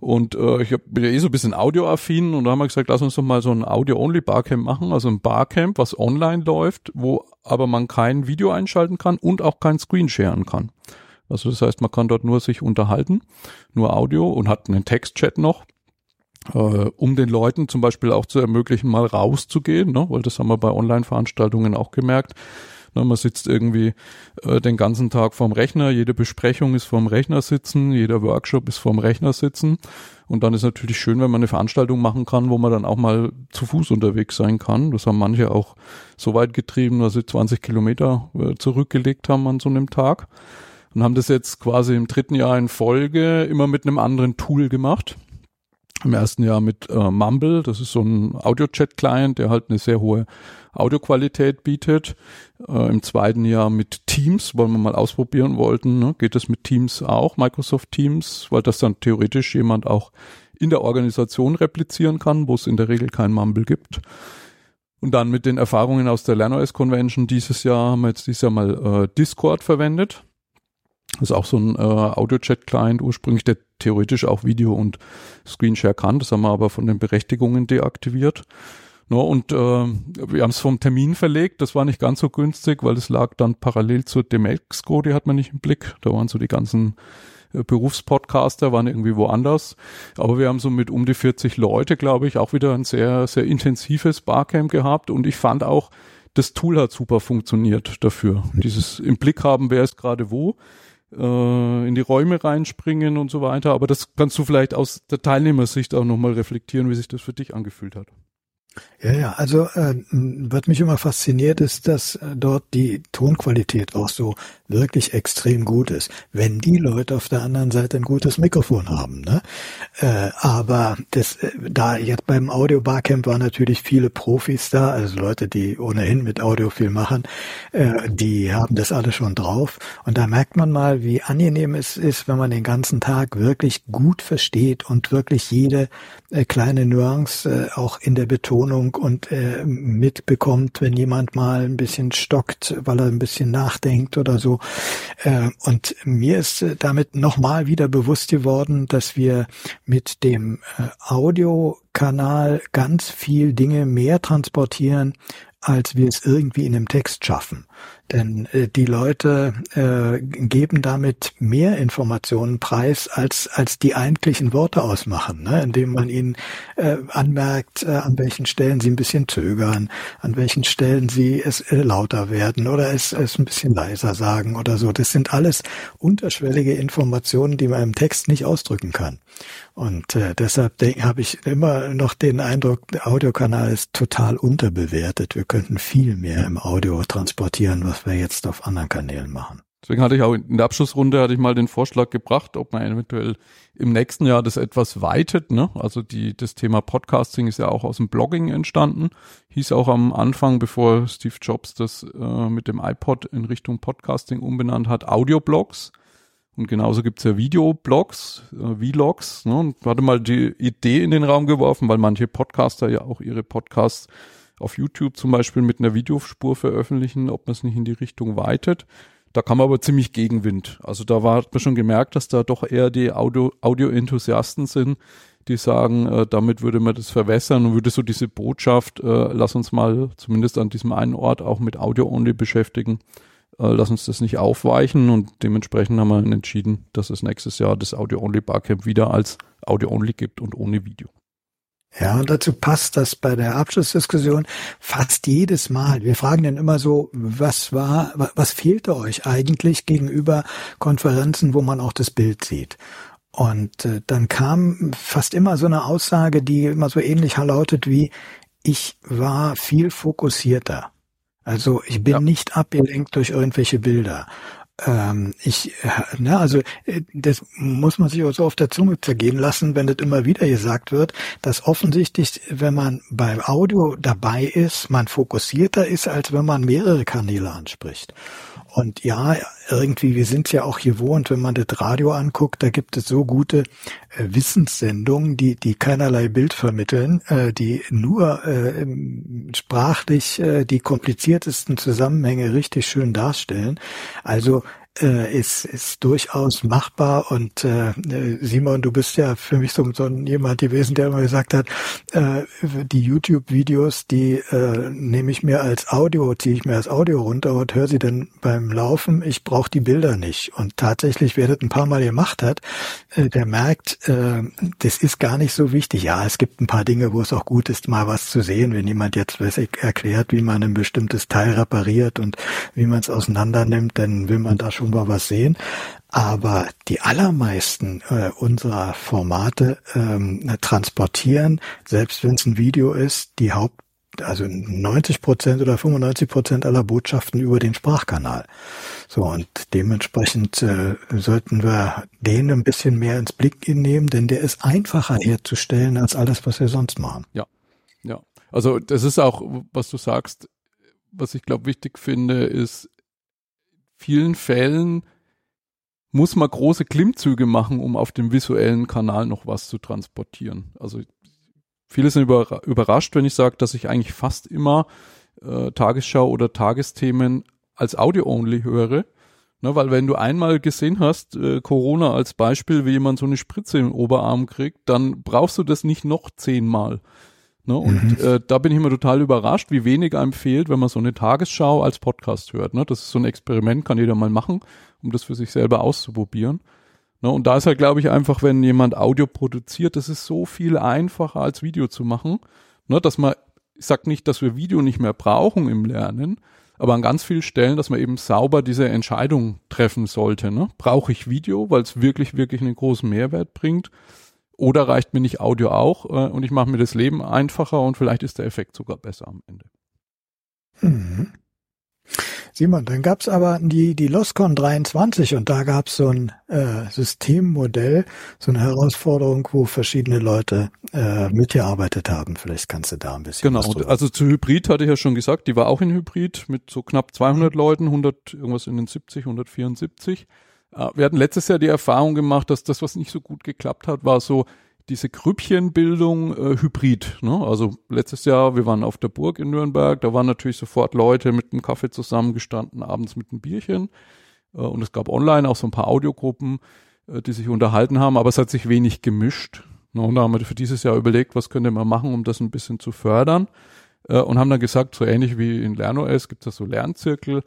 Und äh, ich bin ja eh so ein bisschen audioaffin und da haben wir gesagt, lass uns doch mal so ein Audio-Only-Barcamp machen. Also ein Barcamp, was online läuft, wo aber man kein Video einschalten kann und auch kein Screen sharen kann. Also das heißt, man kann dort nur sich unterhalten, nur Audio und hat einen Textchat noch, äh, um den Leuten zum Beispiel auch zu ermöglichen, mal rauszugehen, ne? weil das haben wir bei Online-Veranstaltungen auch gemerkt. Ne, man sitzt irgendwie äh, den ganzen Tag vorm Rechner, jede Besprechung ist vorm Rechner sitzen, jeder Workshop ist vorm Rechner sitzen. Und dann ist natürlich schön, wenn man eine Veranstaltung machen kann, wo man dann auch mal zu Fuß unterwegs sein kann. Das haben manche auch so weit getrieben, dass sie 20 Kilometer äh, zurückgelegt haben an so einem Tag und haben das jetzt quasi im dritten Jahr in Folge immer mit einem anderen Tool gemacht. Im ersten Jahr mit äh, Mumble, das ist so ein Audio-Chat-Client, der halt eine sehr hohe Audioqualität bietet. Äh, Im zweiten Jahr mit Teams, weil wir mal ausprobieren wollten. Ne? Geht es mit Teams auch, Microsoft Teams, weil das dann theoretisch jemand auch in der Organisation replizieren kann, wo es in der Regel kein Mumble gibt. Und dann mit den Erfahrungen aus der LernOS Convention dieses Jahr haben wir jetzt dieses Jahr mal äh, Discord verwendet. Das ist auch so ein äh, Audio-Chat-Client ursprünglich, der theoretisch auch Video und Screenshare kann. Das haben wir aber von den Berechtigungen deaktiviert. No, und äh, wir haben es vom Termin verlegt. Das war nicht ganz so günstig, weil es lag dann parallel zur Demexco, die hat man nicht im Blick. Da waren so die ganzen äh, Berufspodcaster, waren irgendwie woanders. Aber wir haben so mit um die 40 Leute, glaube ich, auch wieder ein sehr, sehr intensives Barcamp gehabt. Und ich fand auch, das Tool hat super funktioniert dafür. Dieses im Blick haben, wer ist gerade wo äh, in die Räume reinspringen und so weiter. Aber das kannst du vielleicht aus der Teilnehmersicht auch nochmal reflektieren, wie sich das für dich angefühlt hat. Ja, ja, also äh, was mich immer fasziniert ist, dass äh, dort die Tonqualität auch so wirklich extrem gut ist, wenn die Leute auf der anderen Seite ein gutes Mikrofon haben. Ne? Äh, aber das, äh, da jetzt beim Audio Barcamp waren natürlich viele Profis da, also Leute, die ohnehin mit Audio viel machen, äh, die haben das alle schon drauf. Und da merkt man mal, wie angenehm es ist, wenn man den ganzen Tag wirklich gut versteht und wirklich jede äh, kleine Nuance äh, auch in der Betonung und äh, mitbekommt, wenn jemand mal ein bisschen stockt, weil er ein bisschen nachdenkt oder so. Äh, und mir ist äh, damit nochmal wieder bewusst geworden, dass wir mit dem äh, Audiokanal ganz viel Dinge mehr transportieren, als wir es irgendwie in einem Text schaffen. Denn äh, die Leute äh, geben damit mehr Informationen preis, als, als die eigentlichen Worte ausmachen, ne? indem man ihnen äh, anmerkt, äh, an welchen Stellen sie ein bisschen zögern, an welchen Stellen sie es äh, lauter werden oder es, es ein bisschen leiser sagen oder so. Das sind alles unterschwellige Informationen, die man im Text nicht ausdrücken kann. Und äh, deshalb habe ich immer noch den Eindruck, der Audiokanal ist total unterbewertet. Wir könnten viel mehr im Audio transportieren, was wir jetzt auf anderen Kanälen machen. Deswegen hatte ich auch in der Abschlussrunde hatte ich mal den Vorschlag gebracht, ob man eventuell im nächsten Jahr das etwas weitet. Ne? Also die, das Thema Podcasting ist ja auch aus dem Blogging entstanden. Hieß auch am Anfang, bevor Steve Jobs das äh, mit dem iPod in Richtung Podcasting umbenannt hat, Audioblogs. Und genauso gibt's ja Videoblogs, äh, Vlogs. Ne? Und hatte mal die Idee in den Raum geworfen, weil manche Podcaster ja auch ihre Podcasts auf YouTube zum Beispiel mit einer Videospur veröffentlichen, ob man es nicht in die Richtung weitet. Da kam aber ziemlich Gegenwind. Also da war, hat man schon gemerkt, dass da doch eher die Audio, Audio-Enthusiasten sind, die sagen, äh, damit würde man das verwässern und würde so diese Botschaft, äh, lass uns mal zumindest an diesem einen Ort auch mit Audio-Only beschäftigen, äh, lass uns das nicht aufweichen und dementsprechend haben wir entschieden, dass es nächstes Jahr das Audio-Only Barcamp wieder als Audio-Only gibt und ohne Video. Ja, und dazu passt das bei der Abschlussdiskussion fast jedes Mal. Wir fragen dann immer so, was war, was fehlte euch eigentlich gegenüber Konferenzen, wo man auch das Bild sieht? Und äh, dann kam fast immer so eine Aussage, die immer so ähnlich lautet wie, ich war viel fokussierter. Also ich bin ja. nicht abgelenkt durch irgendwelche Bilder. Ähm, ich, äh, na, also äh, das muss man sich auch so auf der Zunge zergehen lassen, wenn das immer wieder gesagt wird, dass offensichtlich, wenn man beim Audio dabei ist, man fokussierter ist, als wenn man mehrere Kanäle anspricht. Und ja, irgendwie, wir sind ja auch gewohnt, wenn man das Radio anguckt, da gibt es so gute äh, Wissenssendungen, die, die keinerlei Bild vermitteln, äh, die nur äh, sprachlich äh, die kompliziertesten Zusammenhänge richtig schön darstellen. Also äh, ist, ist durchaus machbar. Und äh, Simon, du bist ja für mich so, so jemand gewesen, der immer gesagt hat, äh, die YouTube-Videos, die äh, nehme ich mir als Audio, ziehe ich mir als Audio runter und höre sie dann beim Laufen. Ich brauche die Bilder nicht. Und tatsächlich, wer das ein paar Mal gemacht hat, äh, der merkt, äh, das ist gar nicht so wichtig. Ja, es gibt ein paar Dinge, wo es auch gut ist, mal was zu sehen, wenn jemand jetzt weiß ich, erklärt, wie man ein bestimmtes Teil repariert und wie man es auseinander nimmt, dann will man da schon schon mal was sehen. Aber die allermeisten äh, unserer Formate ähm, transportieren, selbst wenn es ein Video ist, die Haupt also 90 Prozent oder 95 Prozent aller Botschaften über den Sprachkanal. So und dementsprechend äh, sollten wir den ein bisschen mehr ins Blick nehmen, denn der ist einfacher herzustellen als alles, was wir sonst machen. Ja, ja. Also das ist auch, was du sagst, was ich glaube wichtig finde, ist vielen Fällen muss man große Klimmzüge machen, um auf dem visuellen Kanal noch was zu transportieren. Also viele sind überrascht, wenn ich sage, dass ich eigentlich fast immer äh, Tagesschau oder Tagesthemen als Audio-only höre. Ne, weil wenn du einmal gesehen hast, äh, Corona als Beispiel, wie jemand so eine Spritze im Oberarm kriegt, dann brauchst du das nicht noch zehnmal. Ne? Und mhm. äh, da bin ich immer total überrascht, wie wenig einem fehlt, wenn man so eine Tagesschau als Podcast hört. Ne? Das ist so ein Experiment, kann jeder mal machen um das für sich selber auszuprobieren. Ne, und da ist halt, glaube ich, einfach, wenn jemand Audio produziert, das ist so viel einfacher als Video zu machen, ne, dass man, ich sag nicht, dass wir Video nicht mehr brauchen im Lernen, aber an ganz vielen Stellen, dass man eben sauber diese Entscheidung treffen sollte. Ne? Brauche ich Video, weil es wirklich, wirklich einen großen Mehrwert bringt? Oder reicht mir nicht Audio auch äh, und ich mache mir das Leben einfacher und vielleicht ist der Effekt sogar besser am Ende. Mhm. Simon, dann gab's aber die, die Loscon 23 und da gab's so ein äh, Systemmodell, so eine Herausforderung, wo verschiedene Leute äh, mitgearbeitet haben. Vielleicht kannst du da ein bisschen Genau, also zu Hybrid hatte ich ja schon gesagt, die war auch in Hybrid mit so knapp 200 Leuten, 100, irgendwas in den 70, 174. Äh, wir hatten letztes Jahr die Erfahrung gemacht, dass das, was nicht so gut geklappt hat, war so diese Grüppchenbildung äh, hybrid. Ne? Also letztes Jahr, wir waren auf der Burg in Nürnberg, da waren natürlich sofort Leute mit einem Kaffee zusammengestanden, abends mit einem Bierchen. Äh, und es gab online auch so ein paar Audiogruppen, äh, die sich unterhalten haben, aber es hat sich wenig gemischt. Ne? Und da haben wir für dieses Jahr überlegt, was könnte man machen, um das ein bisschen zu fördern. Äh, und haben dann gesagt, so ähnlich wie in LernOS gibt es so Lernzirkel,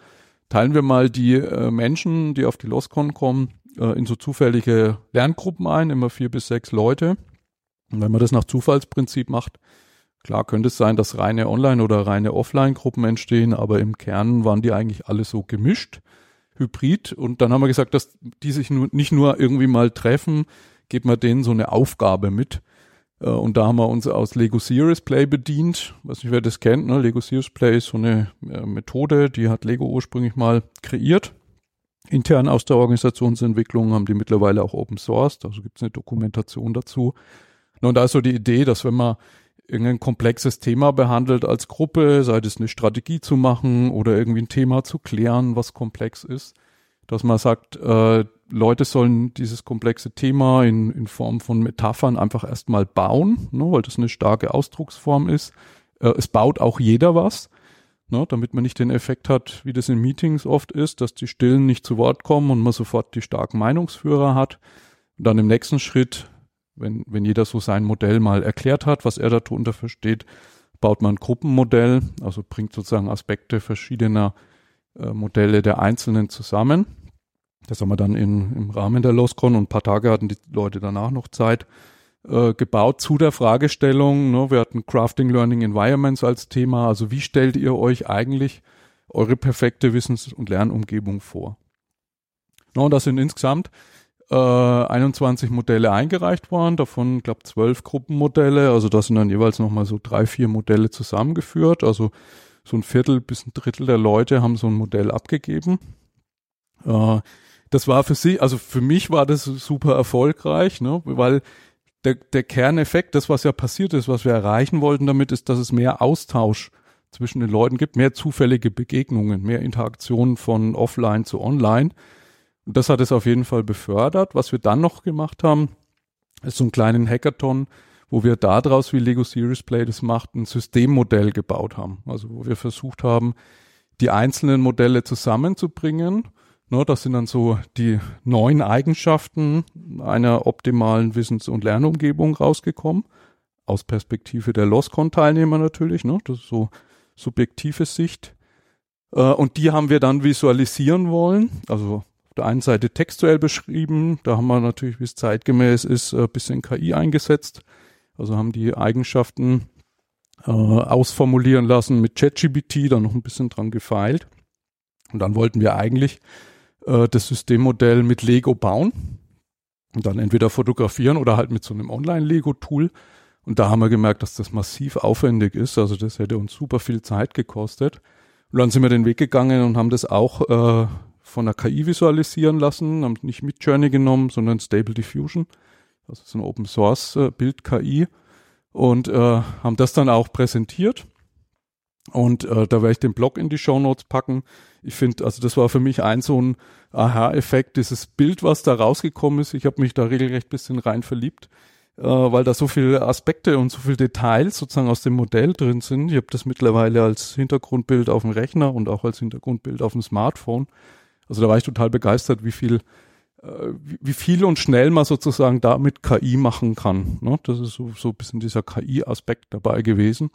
teilen wir mal die äh, Menschen, die auf die LOSCON kommen, äh, in so zufällige Lerngruppen ein, immer vier bis sechs Leute. Und wenn man das nach Zufallsprinzip macht, klar könnte es sein, dass reine Online- oder reine Offline-Gruppen entstehen, aber im Kern waren die eigentlich alle so gemischt, hybrid. Und dann haben wir gesagt, dass die sich nur, nicht nur irgendwie mal treffen, gibt man denen so eine Aufgabe mit. Äh, und da haben wir uns aus Lego Serious Play bedient. Weiß nicht, wer das kennt. Ne? Lego Serious Play ist so eine Methode, die hat Lego ursprünglich mal kreiert intern aus der Organisationsentwicklung, haben die mittlerweile auch Open Sourced, also gibt es eine Dokumentation dazu. Und da ist so die Idee, dass wenn man irgendein komplexes Thema behandelt als Gruppe, sei es eine Strategie zu machen oder irgendwie ein Thema zu klären, was komplex ist, dass man sagt, äh, Leute sollen dieses komplexe Thema in, in Form von Metaphern einfach erstmal bauen, ne, weil das eine starke Ausdrucksform ist. Äh, es baut auch jeder was ne, damit man nicht den Effekt hat, wie das in Meetings oft ist, dass die Stillen nicht zu Wort kommen und man sofort die starken Meinungsführer hat. Und dann im nächsten Schritt, wenn, wenn jeder so sein Modell mal erklärt hat, was er darunter versteht, baut man ein Gruppenmodell, also bringt sozusagen Aspekte verschiedener äh, Modelle der Einzelnen zusammen. Das haben wir dann in, im Rahmen der LOSCON und ein paar Tage hatten die Leute danach noch Zeit, äh, gebaut zu der Fragestellung. Ne? Wir hatten Crafting Learning Environments als Thema. Also wie stellt ihr euch eigentlich eure perfekte Wissens- und Lernumgebung vor? No, und das sind insgesamt äh, 21 Modelle eingereicht worden, davon, glaube zwölf Gruppenmodelle. Also da sind dann jeweils nochmal so drei, vier Modelle zusammengeführt. Also so ein Viertel bis ein Drittel der Leute haben so ein Modell abgegeben. Äh, das war für sie, also für mich war das super erfolgreich, ne, weil der, der Kerneffekt, das was ja passiert ist, was wir erreichen wollten damit, ist, dass es mehr Austausch zwischen den Leuten gibt, mehr zufällige Begegnungen, mehr Interaktionen von offline zu online. Und das hat es auf jeden Fall befördert. Was wir dann noch gemacht haben, ist so einen kleinen Hackathon, wo wir daraus, wie Lego Series Play das macht, ein Systemmodell gebaut haben. Also wo wir versucht haben, die einzelnen Modelle zusammenzubringen No, das sind dann so die neun Eigenschaften einer optimalen Wissens- und Lernumgebung rausgekommen. Aus Perspektive der LOSCON-Teilnehmer natürlich, ne? Das ist so subjektive Sicht. Äh, und die haben wir dann visualisieren wollen. Also auf der einen Seite textuell beschrieben. Da haben wir natürlich, wie es zeitgemäß ist, ein bisschen KI eingesetzt. Also haben die Eigenschaften äh, ausformulieren lassen mit ChatGPT, dann noch ein bisschen dran gefeilt. Und dann wollten wir eigentlich äh, das Systemmodell mit Lego bauen und dann entweder fotografieren oder halt mit so einem Online-Lego-Tool. Und da haben wir gemerkt, dass das massiv aufwendig ist. Also das hätte uns super viel Zeit gekostet. Und dann sind wir den Weg gegangen und haben das auch äh, von der KI visualisieren lassen, haben nicht mit Journey genommen, sondern Stable Diffusion. Das ist eine Open Source äh, Bild KI und äh, haben das dann auch präsentiert. Und äh, da werde ich den Blog in die Show Notes packen. Ich finde, also das war für mich ein so ein Aha-Effekt, dieses Bild, was da rausgekommen ist. Ich habe mich da regelrecht bisschen rein verliebt, äh, weil da so viele Aspekte und so viele Details sozusagen aus dem Modell drin sind. Ich habe das mittlerweile als Hintergrundbild auf dem Rechner und auch als Hintergrundbild auf dem Smartphone. Also da war ich total begeistert, wie viel wie viel und schnell man sozusagen damit KI machen kann. Ne? Das ist so, so ein bisschen dieser KI-Aspekt dabei gewesen.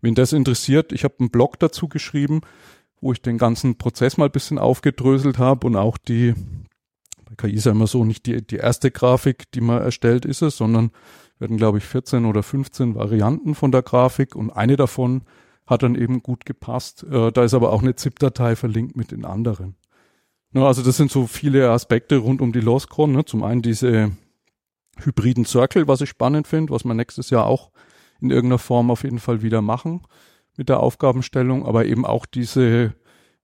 Wen das interessiert, ich habe einen Blog dazu geschrieben, wo ich den ganzen Prozess mal ein bisschen aufgedröselt habe und auch die, bei KI ist ja immer so, nicht die, die erste Grafik, die man erstellt, ist es, sondern werden, glaube ich, 14 oder 15 Varianten von der Grafik und eine davon hat dann eben gut gepasst. Äh, da ist aber auch eine ZIP-Datei verlinkt mit den anderen. Ne, also das sind so viele Aspekte rund um die Loscron. Ne? Zum einen diese hybriden Circle, was ich spannend finde, was wir nächstes Jahr auch in irgendeiner Form auf jeden Fall wieder machen mit der Aufgabenstellung, aber eben auch diese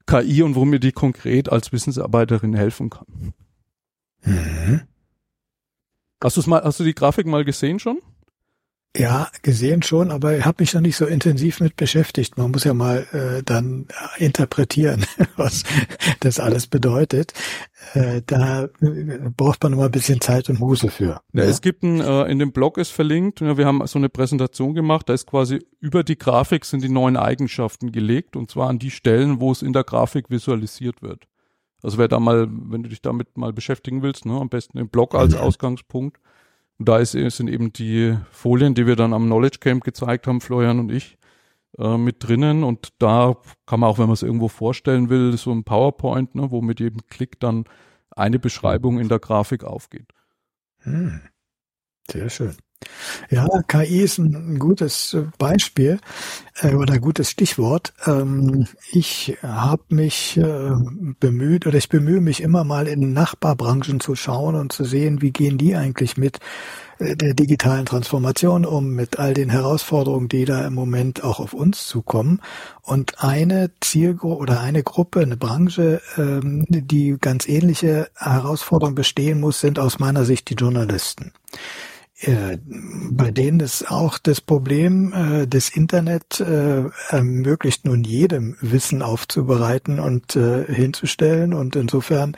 KI und wo mir die konkret als Wissensarbeiterin helfen kann. Mhm. Hast du mal, hast du die Grafik mal gesehen schon? Ja, gesehen schon, aber ich habe mich noch nicht so intensiv mit beschäftigt. Man muss ja mal äh, dann interpretieren, [laughs] was das alles bedeutet. Äh, da äh, braucht man immer ein bisschen Zeit und Muße für. Ja, ja. Es gibt ein, äh, in dem Blog ist verlinkt, ja, wir haben so eine Präsentation gemacht, da ist quasi über die Grafik sind die neuen Eigenschaften gelegt und zwar an die Stellen, wo es in der Grafik visualisiert wird. Also wer da mal, wenn du dich damit mal beschäftigen willst, ne, am besten im Blog als. Ausgangspunkt. Und da ist, sind eben die Folien, die wir dann am Knowledge Camp gezeigt haben, Florian und ich, äh, mit drinnen. Und da kann man auch, wenn man es irgendwo vorstellen will, so ein PowerPoint, ne, wo mit jedem Klick dann eine Beschreibung in der Grafik aufgeht. Hm. Sehr schön. Ja, KI ist ein gutes Beispiel äh, oder ein gutes Stichwort. Ähm, ich habe mich äh, bemüht oder ich bemühe mich immer mal in Nachbarbranchen zu schauen und zu sehen, wie gehen die eigentlich mit äh, der digitalen Transformation um, mit all den Herausforderungen, die da im Moment auch auf uns zukommen. Und eine Zielgruppe oder eine Gruppe, eine Branche, ähm, die ganz ähnliche Herausforderungen bestehen muss, sind aus meiner Sicht die Journalisten. Äh, bei denen ist auch das Problem, äh, das Internet äh, ermöglicht nun jedem Wissen aufzubereiten und äh, hinzustellen. Und insofern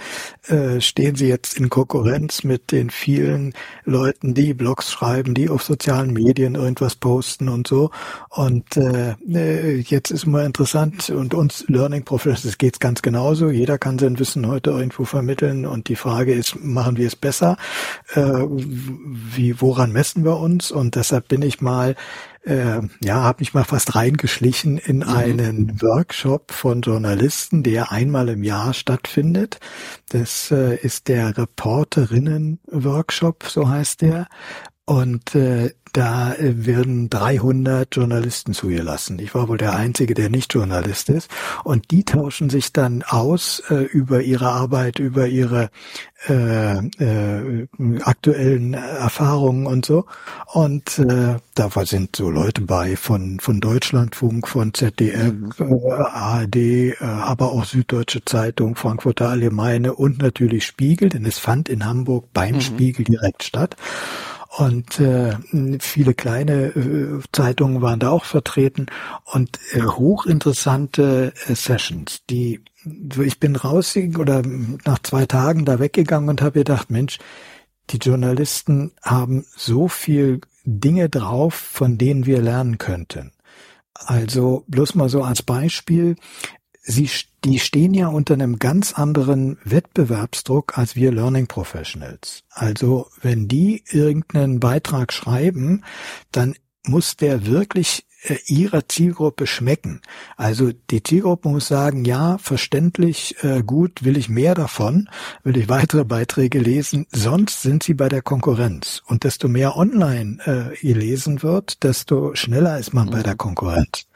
äh, stehen sie jetzt in Konkurrenz mit den vielen Leuten, die Blogs schreiben, die auf sozialen Medien irgendwas posten und so. Und äh, äh jetzt ist mal interessant und uns Learning Professionals geht es ganz genauso. Jeder kann sein Wissen heute irgendwo vermitteln und die Frage ist, machen wir es besser? Äh, wie, wo woran messen wir uns? Und deshalb bin ich mal, äh, ja, habe mich mal fast reingeschlichen in mhm. einen Workshop von Journalisten, der einmal im Jahr stattfindet. Das äh, ist der Reporterinnen-Workshop, so heißt der. Und äh, da äh, werden 300 Journalisten zugelassen. Ich war wohl der Einzige, der nicht Journalist ist. Und die tauschen sich dann aus äh, über ihre Arbeit, über ihre äh, äh, aktuellen Erfahrungen und so. Und äh, da sind so Leute bei von, von Deutschlandfunk, von ZDF, äh, ARD, äh, aber auch Süddeutsche Zeitung, Frankfurter Allgemeine und natürlich Spiegel, denn es fand in Hamburg beim mhm. Spiegel direkt statt. Und äh, viele kleine äh, Zeitungen waren da auch vertreten und äh, hochinteressante äh, Sessions, die ich bin rausgegangen oder nach zwei Tagen da weggegangen und habe gedacht, Mensch, die Journalisten haben so viel Dinge drauf, von denen wir lernen könnten. Also bloß mal so als Beispiel, sie, die stehen ja unter einem ganz anderen Wettbewerbsdruck als wir Learning Professionals. Also wenn die irgendeinen Beitrag schreiben, dann muss der wirklich äh, ihrer Zielgruppe schmecken. Also die Zielgruppe muss sagen, ja, verständlich, äh, gut, will ich mehr davon, will ich weitere Beiträge lesen, sonst sind sie bei der Konkurrenz. Und desto mehr online äh, gelesen wird, desto schneller ist man bei der Konkurrenz.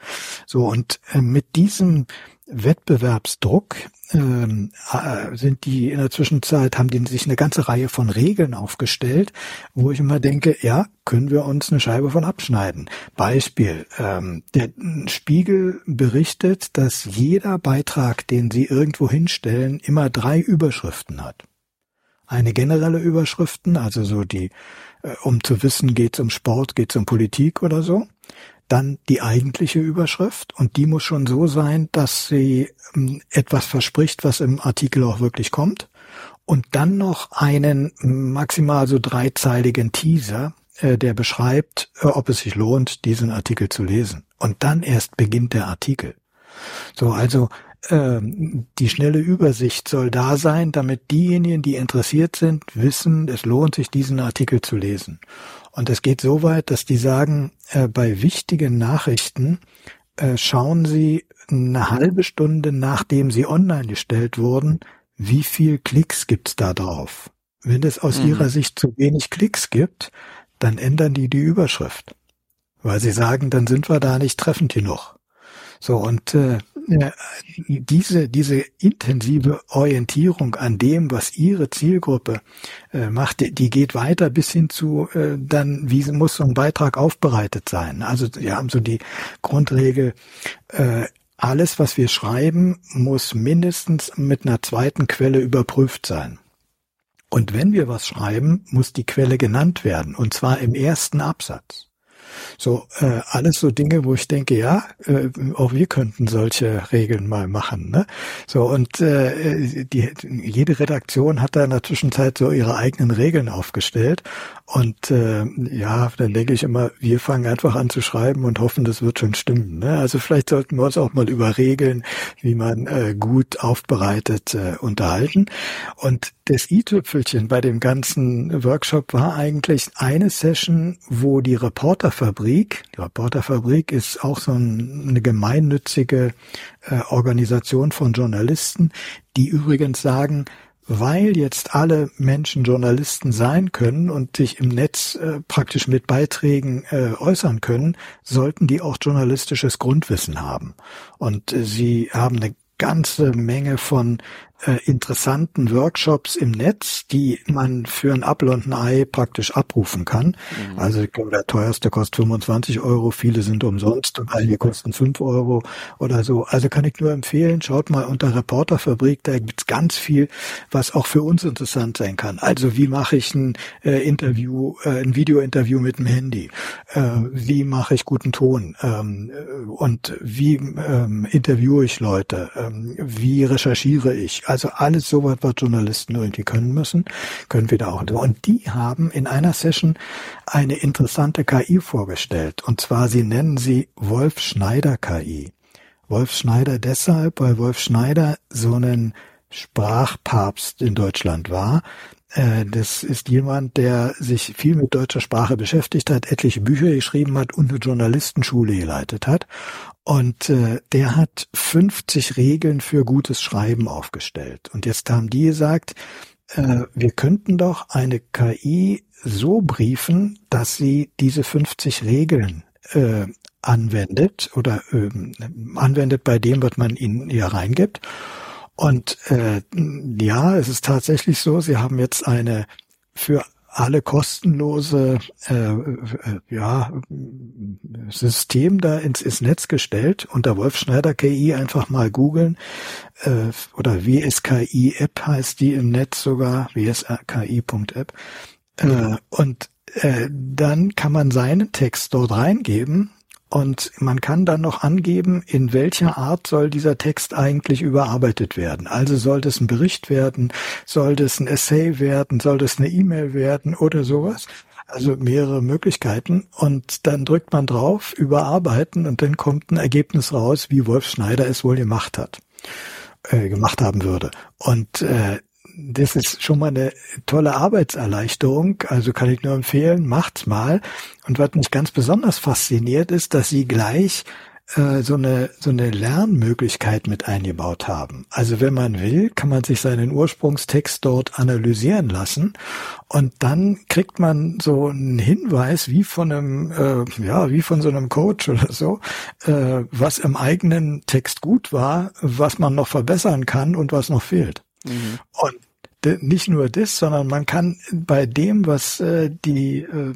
So, und äh, mit diesem Wettbewerbsdruck ähm, äh, sind die in der Zwischenzeit, haben die sich eine ganze Reihe von Regeln aufgestellt, wo ich immer denke, ja, können wir uns eine Scheibe von abschneiden. Beispiel, ähm, der Spiegel berichtet, dass jeder Beitrag, den sie irgendwo hinstellen, immer drei Überschriften hat. Eine generelle Überschriften, also so die, äh, um zu wissen, geht's um Sport, geht's um Politik oder so dann die eigentliche Überschrift und die muss schon so sein, dass sie ähm, etwas verspricht, was im Artikel auch wirklich kommt und dann noch einen maximal so dreizeiligen Teaser, äh, der beschreibt, äh, ob es sich lohnt, diesen Artikel zu lesen. Und dann erst beginnt der Artikel. So, also ähm, die schnelle Übersicht soll da sein, damit diejenigen, die interessiert sind, wissen, es lohnt sich, diesen Artikel zu lesen. Und es geht so weit, dass die sagen, äh, bei wichtigen Nachrichten äh, schauen Sie eine halbe Stunde, nachdem sie online gestellt wurden, wie viel Klicks gibt's da drauf. Wenn es aus mhm. ihrer Sicht zu wenig Klicks gibt, dann ändern die die Überschrift. Weil sie sagen, dann sind wir da nicht treffend genug. So, und äh, diese, diese intensive Orientierung an dem, was ihre Zielgruppe äh, macht, die, die geht weiter bis hin zu äh, dann, wie muss so ein Beitrag aufbereitet sein. Also wir haben so die Grundregel, äh, alles, was wir schreiben, muss mindestens mit einer zweiten Quelle überprüft sein. Und wenn wir was schreiben, muss die Quelle genannt werden, und zwar im ersten Absatz. So äh, alles so Dinge, wo ich denke, ja, äh, auch wir könnten solche Regeln mal machen. Ne? So und äh, die, jede Redaktion hat da in der Zwischenzeit so ihre eigenen Regeln aufgestellt und äh, ja, dann denke ich immer, wir fangen einfach an zu schreiben und hoffen, das wird schon stimmen. Ne? Also vielleicht sollten wir uns auch mal über Regeln, wie man äh, gut aufbereitet äh, unterhalten. Und das i-Tüpfelchen bei dem ganzen Workshop war eigentlich eine Session, wo die Reporterfabrik, die Reporterfabrik ist auch so ein, eine gemeinnützige äh, Organisation von Journalisten, die übrigens sagen, weil jetzt alle Menschen Journalisten sein können und sich im Netz äh, praktisch mit Beiträgen äh, äußern können, sollten die auch journalistisches Grundwissen haben. Und äh, sie haben eine ganze Menge von interessanten Workshops im Netz, die man für ein Apple und ein Ei praktisch abrufen kann. Mhm. Also ich glaube, der teuerste kostet 25 Euro, viele sind umsonst und einige kosten 5 Euro oder so. Also kann ich nur empfehlen, schaut mal unter Reporterfabrik, da gibt's ganz viel, was auch für uns interessant sein kann. Also wie mache ich ein äh, Interview, äh, ein Video-Interview mit dem Handy? Äh, wie mache ich guten Ton? Ähm, und wie ähm, interviewe ich Leute? Ähm, wie recherchiere ich? Also alles sowas, was Journalisten irgendwie können müssen, können wir da auch. Und die haben in einer Session eine interessante KI vorgestellt. Und zwar, sie nennen sie Wolf Schneider KI. Wolf Schneider deshalb, weil Wolf Schneider so einen Sprachpapst in Deutschland war. Äh, das ist jemand, der sich viel mit deutscher Sprache beschäftigt hat, etliche Bücher geschrieben hat und eine Journalistenschule geleitet hat. Und äh, der hat 50 Regeln für gutes Schreiben aufgestellt. Und jetzt haben die gesagt, äh, wir könnten doch eine KI so briefen, dass sie diese 50 Regeln äh, anwendet oder äh, anwendet bei dem, was man ihnen hier reingibt. Und äh, ja, es ist tatsächlich so, sie haben jetzt eine für alle kostenlose äh, äh, ja, System da ins, ins Netz gestellt. Unter Wolf Schneider KI einfach mal googeln äh, oder WSKI App heißt die im Netz sogar, wski.app. Äh, und äh, dann kann man seinen Text dort reingeben und man kann dann noch angeben, in welcher Art soll dieser Text eigentlich überarbeitet werden. Also soll das ein Bericht werden, soll das ein Essay werden, soll das eine E-Mail werden oder sowas. Also mehrere Möglichkeiten. Und dann drückt man drauf, überarbeiten und dann kommt ein Ergebnis raus, wie Wolf Schneider es wohl gemacht hat, äh, gemacht haben würde. Und äh, das ist schon mal eine tolle Arbeitserleichterung. Also kann ich nur empfehlen, macht's mal. Und was mich ganz besonders fasziniert ist, dass sie gleich äh, so eine so eine Lernmöglichkeit mit eingebaut haben. Also wenn man will, kann man sich seinen Ursprungstext dort analysieren lassen und dann kriegt man so einen Hinweis wie von einem äh, ja wie von so einem Coach oder so, äh, was im eigenen Text gut war, was man noch verbessern kann und was noch fehlt. Mhm. Und nicht nur das, sondern man kann bei dem, was äh, die äh,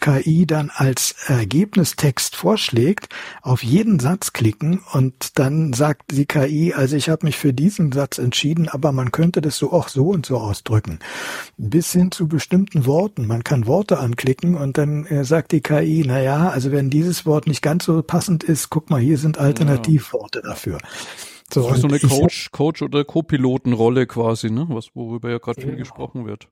KI dann als Ergebnistext vorschlägt, auf jeden Satz klicken und dann sagt die KI, also ich habe mich für diesen Satz entschieden, aber man könnte das so auch so und so ausdrücken. Bis hin zu bestimmten Worten. Man kann Worte anklicken und dann äh, sagt die KI, na ja, also wenn dieses Wort nicht ganz so passend ist, guck mal, hier sind Alternativworte dafür. So, so eine Coach, Coach oder Co-Pilotenrolle quasi, ne? Was worüber ja gerade viel genau. gesprochen wird.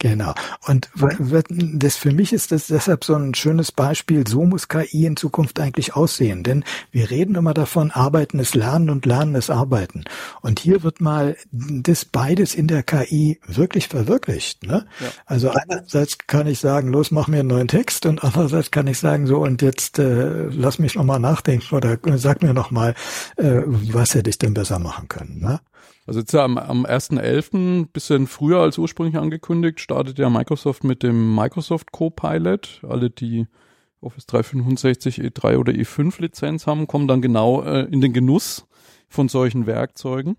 Genau. Und das für mich ist das deshalb so ein schönes Beispiel. So muss KI in Zukunft eigentlich aussehen. Denn wir reden immer davon, Arbeiten ist Lernen und Lernen ist Arbeiten. Und hier wird mal das beides in der KI wirklich verwirklicht. Ne? Ja. Also einerseits kann ich sagen, los, mach mir einen neuen Text und andererseits kann ich sagen, so und jetzt äh, lass mich nochmal nachdenken oder sag mir nochmal, äh, was hätte ich denn besser machen können. Ne? Also jetzt am, am 1.11., bisschen früher als ursprünglich angekündigt, startet ja Microsoft mit dem Microsoft Copilot. Alle, die Office 365 E3 oder E5 Lizenz haben, kommen dann genau äh, in den Genuss von solchen Werkzeugen.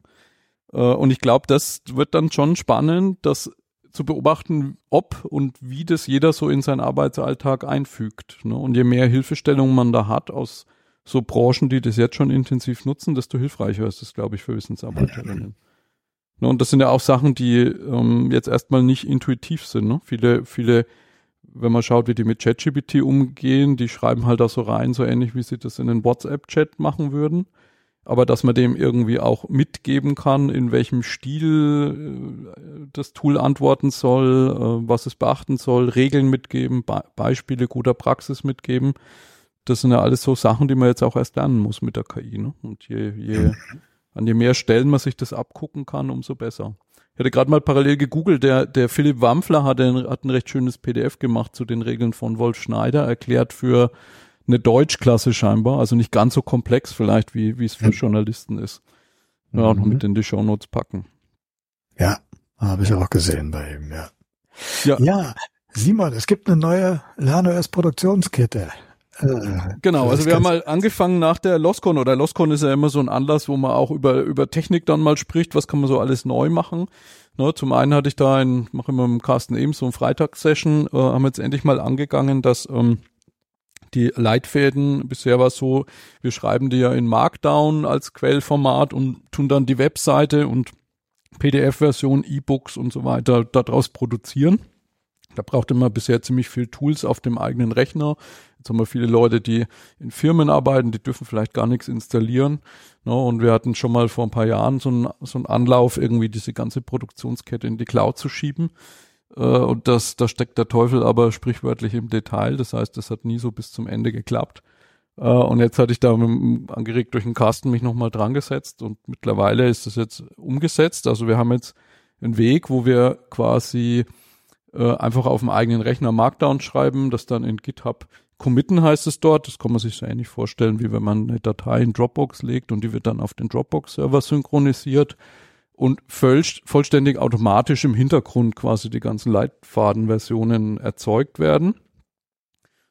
Äh, und ich glaube, das wird dann schon spannend, das zu beobachten, ob und wie das jeder so in seinen Arbeitsalltag einfügt. Ne? Und je mehr Hilfestellung man da hat aus so Branchen, die das jetzt schon intensiv nutzen, desto hilfreicher ist es, glaube ich, für Wissensarbeiterinnen. [laughs] Ne, und das sind ja auch Sachen, die ähm, jetzt erstmal nicht intuitiv sind. Ne? Viele, viele, wenn man schaut, wie die mit ChatGPT umgehen, die schreiben halt da so rein, so ähnlich wie sie das in den WhatsApp-Chat machen würden. Aber dass man dem irgendwie auch mitgeben kann, in welchem Stil äh, das Tool antworten soll, äh, was es beachten soll, Regeln mitgeben, Be Beispiele guter Praxis mitgeben das sind ja alles so Sachen, die man jetzt auch erst lernen muss mit der KI. Ne? Und je, je, an je mehr Stellen man sich das abgucken kann, umso besser. Ich hatte gerade mal parallel gegoogelt, der, der Philipp Wampfler hat ein, hat ein recht schönes PDF gemacht zu den Regeln von Wolf Schneider, erklärt für eine Deutschklasse scheinbar, also nicht ganz so komplex vielleicht, wie, wie es für Journalisten ist. Ja, noch mit in die Show Notes packen. Ja, habe ich auch gesehen bei ihm, ja. Ja, ja Simon, es gibt eine neue LernOS-Produktionskette. Genau, also wir haben mal angefangen nach der Loscon oder Loscon ist ja immer so ein Anlass, wo man auch über, über Technik dann mal spricht, was kann man so alles neu machen. Ne, zum einen hatte ich da ein, mache immer mit Carsten eben so ein Freitagssession, äh, haben jetzt endlich mal angegangen, dass ähm, die Leitfäden, bisher war es so, wir schreiben die ja in Markdown als Quellformat und tun dann die Webseite und PDF-Version, E-Books und so weiter daraus produzieren. Da brauchte man bisher ziemlich viel Tools auf dem eigenen Rechner. Jetzt haben wir viele Leute, die in Firmen arbeiten, die dürfen vielleicht gar nichts installieren. Ne? Und wir hatten schon mal vor ein paar Jahren so einen, so einen Anlauf, irgendwie diese ganze Produktionskette in die Cloud zu schieben. Äh, und das, da steckt der Teufel aber sprichwörtlich im Detail. Das heißt, das hat nie so bis zum Ende geklappt. Äh, und jetzt hatte ich da mit, angeregt durch den Kasten mich nochmal dran gesetzt und mittlerweile ist das jetzt umgesetzt. Also wir haben jetzt einen Weg, wo wir quasi äh, einfach auf dem eigenen Rechner Markdown schreiben, das dann in GitHub committen heißt es dort. Das kann man sich so ähnlich vorstellen, wie wenn man eine Datei in Dropbox legt und die wird dann auf den Dropbox-Server synchronisiert und vollständig automatisch im Hintergrund quasi die ganzen Leitfadenversionen erzeugt werden.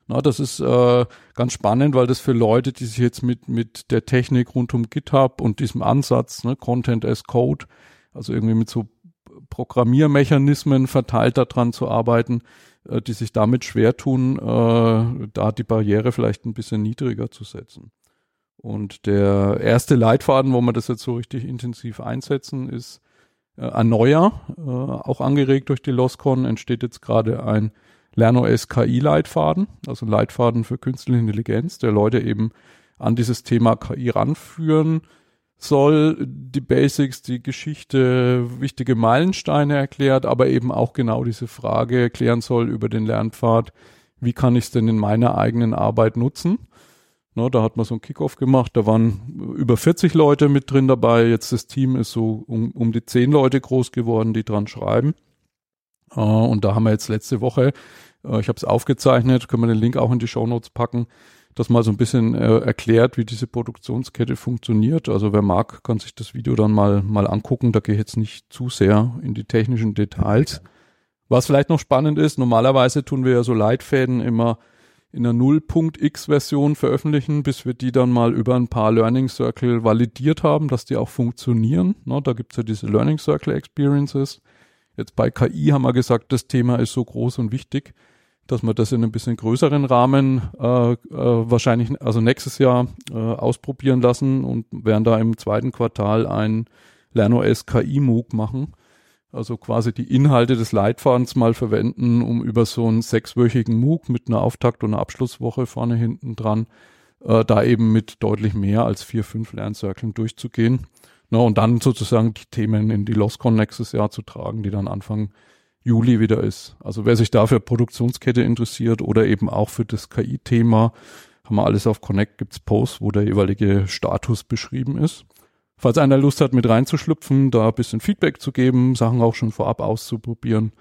Na, das ist äh, ganz spannend, weil das für Leute, die sich jetzt mit, mit der Technik rund um GitHub und diesem Ansatz, ne, Content as Code, also irgendwie mit so Programmiermechanismen verteilt daran zu arbeiten, äh, die sich damit schwer tun, äh, da die Barriere vielleicht ein bisschen niedriger zu setzen. Und der erste Leitfaden, wo wir das jetzt so richtig intensiv einsetzen, ist äh, Erneuer. Äh, auch angeregt durch die LOSCON entsteht jetzt gerade ein LernOS KI-Leitfaden, also Leitfaden für künstliche Intelligenz, der Leute eben an dieses Thema KI ranführen soll, die Basics, die Geschichte, wichtige Meilensteine erklärt, aber eben auch genau diese Frage erklären soll über den Lernpfad, wie kann ich es denn in meiner eigenen Arbeit nutzen? Ne, da hat man so einen Kickoff gemacht, da waren über 40 Leute mit drin dabei, jetzt das Team ist so um, um die 10 Leute groß geworden, die dran schreiben. Uh, und da haben wir jetzt letzte Woche, uh, ich habe es aufgezeichnet, können wir den Link auch in die Show Notes packen, das mal so ein bisschen äh, erklärt, wie diese Produktionskette funktioniert. Also wer mag, kann sich das Video dann mal, mal angucken. Da gehe ich jetzt nicht zu sehr in die technischen Details. Was vielleicht noch spannend ist, normalerweise tun wir ja so Leitfäden immer in der 0.x-Version veröffentlichen, bis wir die dann mal über ein paar Learning Circle validiert haben, dass die auch funktionieren. Ne, da gibt's ja diese Learning Circle Experiences. Jetzt bei KI haben wir gesagt, das Thema ist so groß und wichtig, dass wir das in einem bisschen größeren Rahmen äh, äh, wahrscheinlich, also nächstes Jahr äh, ausprobieren lassen und werden da im zweiten Quartal ein LernOS KI MOOC machen. Also quasi die Inhalte des Leitfadens mal verwenden, um über so einen sechswöchigen MOOC mit einer Auftakt- und einer Abschlusswoche vorne hinten dran, äh, da eben mit deutlich mehr als vier, fünf Lerncirkeln durchzugehen. Na, und dann sozusagen die Themen in die LOSCON nächstes Jahr zu tragen, die dann Anfang Juli wieder ist. Also wer sich dafür Produktionskette interessiert oder eben auch für das KI-Thema, haben wir alles auf Connect, gibt's Posts, wo der jeweilige Status beschrieben ist. Falls einer Lust hat, mit reinzuschlüpfen, da ein bisschen Feedback zu geben, Sachen auch schon vorab auszuprobieren,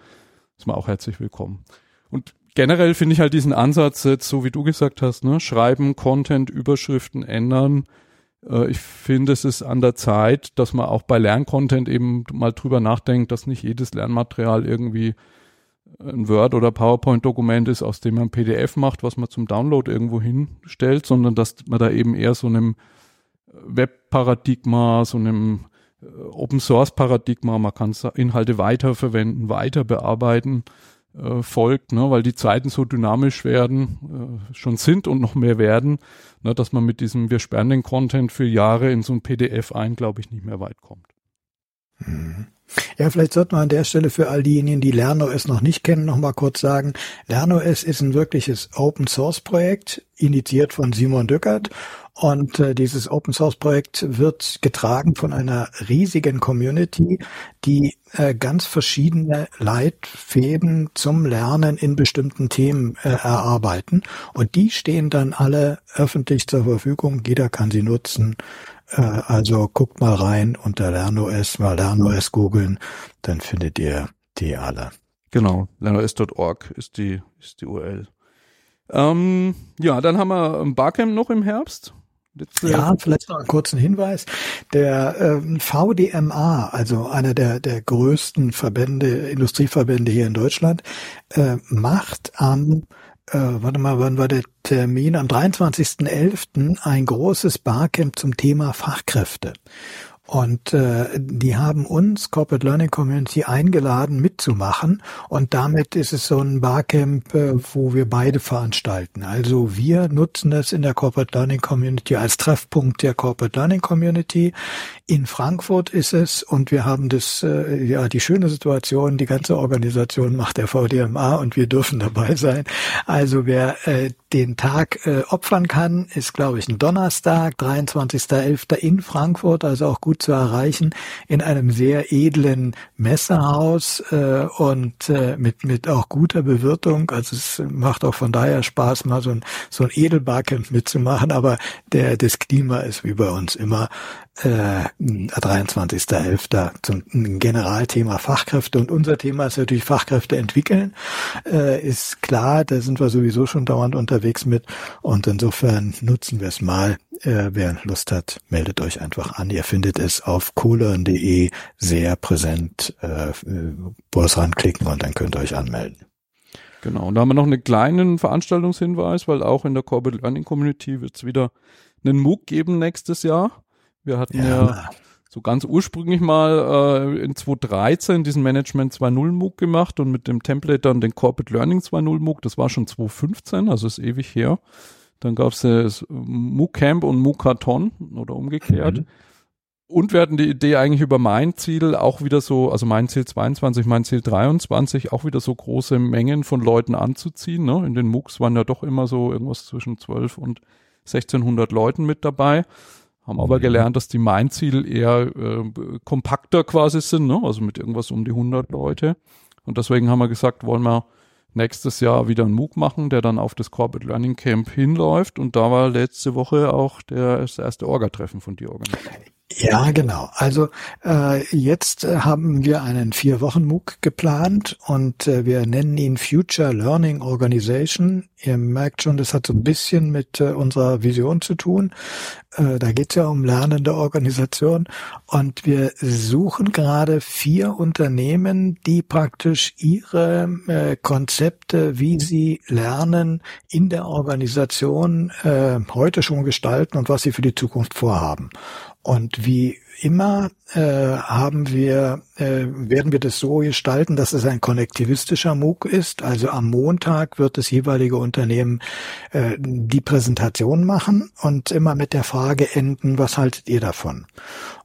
ist man auch herzlich willkommen. Und generell finde ich halt diesen Ansatz jetzt, so wie du gesagt hast, ne, schreiben, Content, Überschriften ändern, ich finde, es ist an der Zeit, dass man auch bei Lerncontent eben mal drüber nachdenkt, dass nicht jedes Lernmaterial irgendwie ein Word- oder PowerPoint-Dokument ist, aus dem man PDF macht, was man zum Download irgendwo hinstellt, sondern dass man da eben eher so einem Web-Paradigma, so einem äh, Open-Source-Paradigma, man kann Inhalte weiterverwenden, weiter bearbeiten, äh, folgt, ne, weil die Zeiten so dynamisch werden, äh, schon sind und noch mehr werden, ne, dass man mit diesem wir sperren den Content für Jahre in so ein PDF ein, glaube ich, nicht mehr weit kommt. Ja, vielleicht sollten wir an der Stelle für all diejenigen, die LernOS noch nicht kennen, noch mal kurz sagen, LernOS ist ein wirkliches Open Source Projekt, initiiert von Simon Dückert und äh, dieses Open Source Projekt wird getragen von einer riesigen Community, die äh, ganz verschiedene Leitfäden zum Lernen in bestimmten Themen äh, erarbeiten. Und die stehen dann alle öffentlich zur Verfügung. Jeder kann sie nutzen. Äh, also guckt mal rein unter LernOS, mal LernOS googeln, dann findet ihr die alle. Genau, lernos.org ist die, ist die URL. Ähm, ja, dann haben wir Barcamp noch im Herbst. Ja, vielleicht noch einen kurzen Hinweis. Der ähm, VDMA, also einer der, der größten Verbände, Industrieverbände hier in Deutschland, äh, macht am, äh, warte mal, wann war der Termin? Am 23.11. ein großes Barcamp zum Thema Fachkräfte. Und äh, die haben uns, Corporate Learning Community, eingeladen mitzumachen. Und damit ist es so ein Barcamp, äh, wo wir beide veranstalten. Also wir nutzen es in der Corporate Learning Community als Treffpunkt der Corporate Learning Community. In Frankfurt ist es und wir haben das, äh, ja, die schöne Situation, die ganze Organisation macht der VDMA und wir dürfen dabei sein. Also wer äh, den Tag äh, opfern kann, ist, glaube ich, ein Donnerstag, 23.11. in Frankfurt, also auch gut zu erreichen, in einem sehr edlen Messehaus äh, und äh, mit, mit auch guter Bewirtung. Also es macht auch von daher Spaß, mal so ein, so ein Edelbarcamp mitzumachen, aber der, das Klima ist wie bei uns immer äh, 23.11. zum Generalthema Fachkräfte und unser Thema ist natürlich Fachkräfte entwickeln. Äh, ist klar, da sind wir sowieso schon dauernd unterwegs mit und insofern nutzen wir es mal. Äh, wer Lust hat, meldet euch einfach an. Ihr findet es auf coolern.de sehr präsent. Äh, Burs ranklicken und dann könnt ihr euch anmelden. Genau, und da haben wir noch einen kleinen Veranstaltungshinweis, weil auch in der Corporate Learning Community wird es wieder einen MOOC geben nächstes Jahr. Wir hatten ja, ja so ganz ursprünglich mal äh, in 2013 diesen Management 2.0 MOOC gemacht und mit dem Template dann den Corporate Learning 2.0 MOOC. Das war schon 2015, also ist ewig her. Dann gab es das MOOC Camp und MOOC Karton oder umgekehrt. Mhm. Und wir hatten die Idee eigentlich über mein Ziel auch wieder so, also mein Ziel 22, mein Ziel 23, auch wieder so große Mengen von Leuten anzuziehen. Ne? In den MOOCs waren ja doch immer so irgendwas zwischen 12 und 1600 Leuten mit dabei haben aber gelernt, dass die Mein-Ziel eher äh, kompakter quasi sind, ne? also mit irgendwas um die 100 Leute. Und deswegen haben wir gesagt, wollen wir nächstes Jahr wieder einen MOOC machen, der dann auf das Corporate Learning Camp hinläuft. Und da war letzte Woche auch der, das erste Orga-Treffen von dir organisiert. Ja, genau. Also äh, jetzt äh, haben wir einen vier Wochen MOOC geplant und äh, wir nennen ihn Future Learning Organization. Ihr merkt schon, das hat so ein bisschen mit äh, unserer Vision zu tun. Äh, da geht es ja um lernende Organisation und wir suchen gerade vier Unternehmen, die praktisch ihre äh, Konzepte, wie sie lernen, in der Organisation äh, heute schon gestalten und was sie für die Zukunft vorhaben. Und wie immer äh, haben wir, äh, werden wir das so gestalten, dass es ein konnektivistischer MOOC ist. Also am Montag wird das jeweilige Unternehmen äh, die Präsentation machen und immer mit der Frage enden, was haltet ihr davon?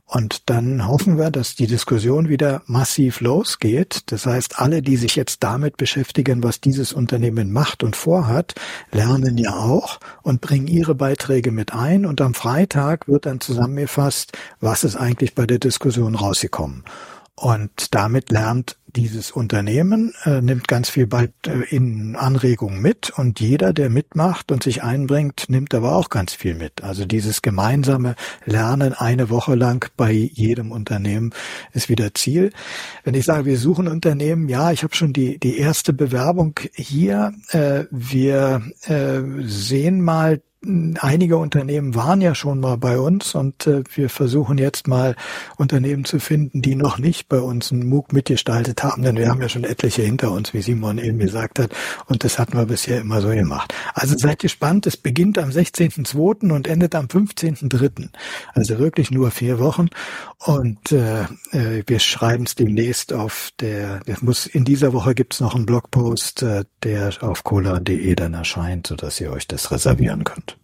Und dann hoffen wir, dass die Diskussion wieder massiv losgeht. Das heißt, alle, die sich jetzt damit beschäftigen, was dieses Unternehmen macht und vorhat, lernen ja auch und bringen ihre Beiträge mit ein. Und am Freitag wird dann zusammengefasst, was ist eigentlich bei der Diskussion rausgekommen. Und damit lernt dieses Unternehmen, äh, nimmt ganz viel bald äh, in Anregungen mit und jeder, der mitmacht und sich einbringt, nimmt aber auch ganz viel mit. Also dieses gemeinsame Lernen eine Woche lang bei jedem Unternehmen ist wieder Ziel. Wenn ich sage, wir suchen Unternehmen, ja, ich habe schon die, die erste Bewerbung hier. Äh, wir äh, sehen mal einige Unternehmen waren ja schon mal bei uns und äh, wir versuchen jetzt mal Unternehmen zu finden, die noch nicht bei uns einen MOOC mitgestaltet haben, denn wir haben ja schon etliche hinter uns, wie Simon eben gesagt hat, und das hatten wir bisher immer so gemacht. Also seid gespannt, es beginnt am 16.02. und endet am 15.03. Also wirklich nur vier Wochen und äh, äh, wir schreiben es demnächst auf der, es muss in dieser Woche gibt's noch einen Blogpost, äh, der auf cola.de dann erscheint, sodass ihr euch das reservieren könnt.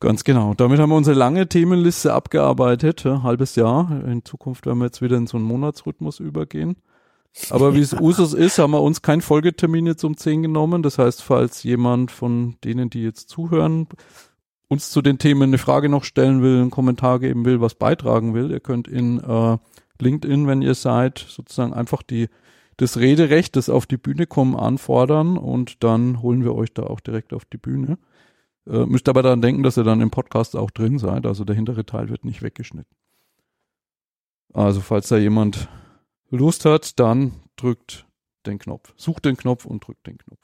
Ganz genau. Damit haben wir unsere lange Themenliste abgearbeitet, ja, halbes Jahr. In Zukunft werden wir jetzt wieder in so einen Monatsrhythmus übergehen. Aber wie es Usus ist, haben wir uns keinen Folgetermin jetzt um 10 genommen. Das heißt, falls jemand von denen, die jetzt zuhören, uns zu den Themen eine Frage noch stellen will, einen Kommentar geben will, was beitragen will, ihr könnt in äh, LinkedIn, wenn ihr seid, sozusagen einfach die das Rederecht, das auf die Bühne kommen, anfordern und dann holen wir euch da auch direkt auf die Bühne. Äh, müsst aber daran denken, dass ihr dann im Podcast auch drin seid. Also der hintere Teil wird nicht weggeschnitten. Also falls da jemand Lust hat, dann drückt den Knopf. Sucht den Knopf und drückt den Knopf.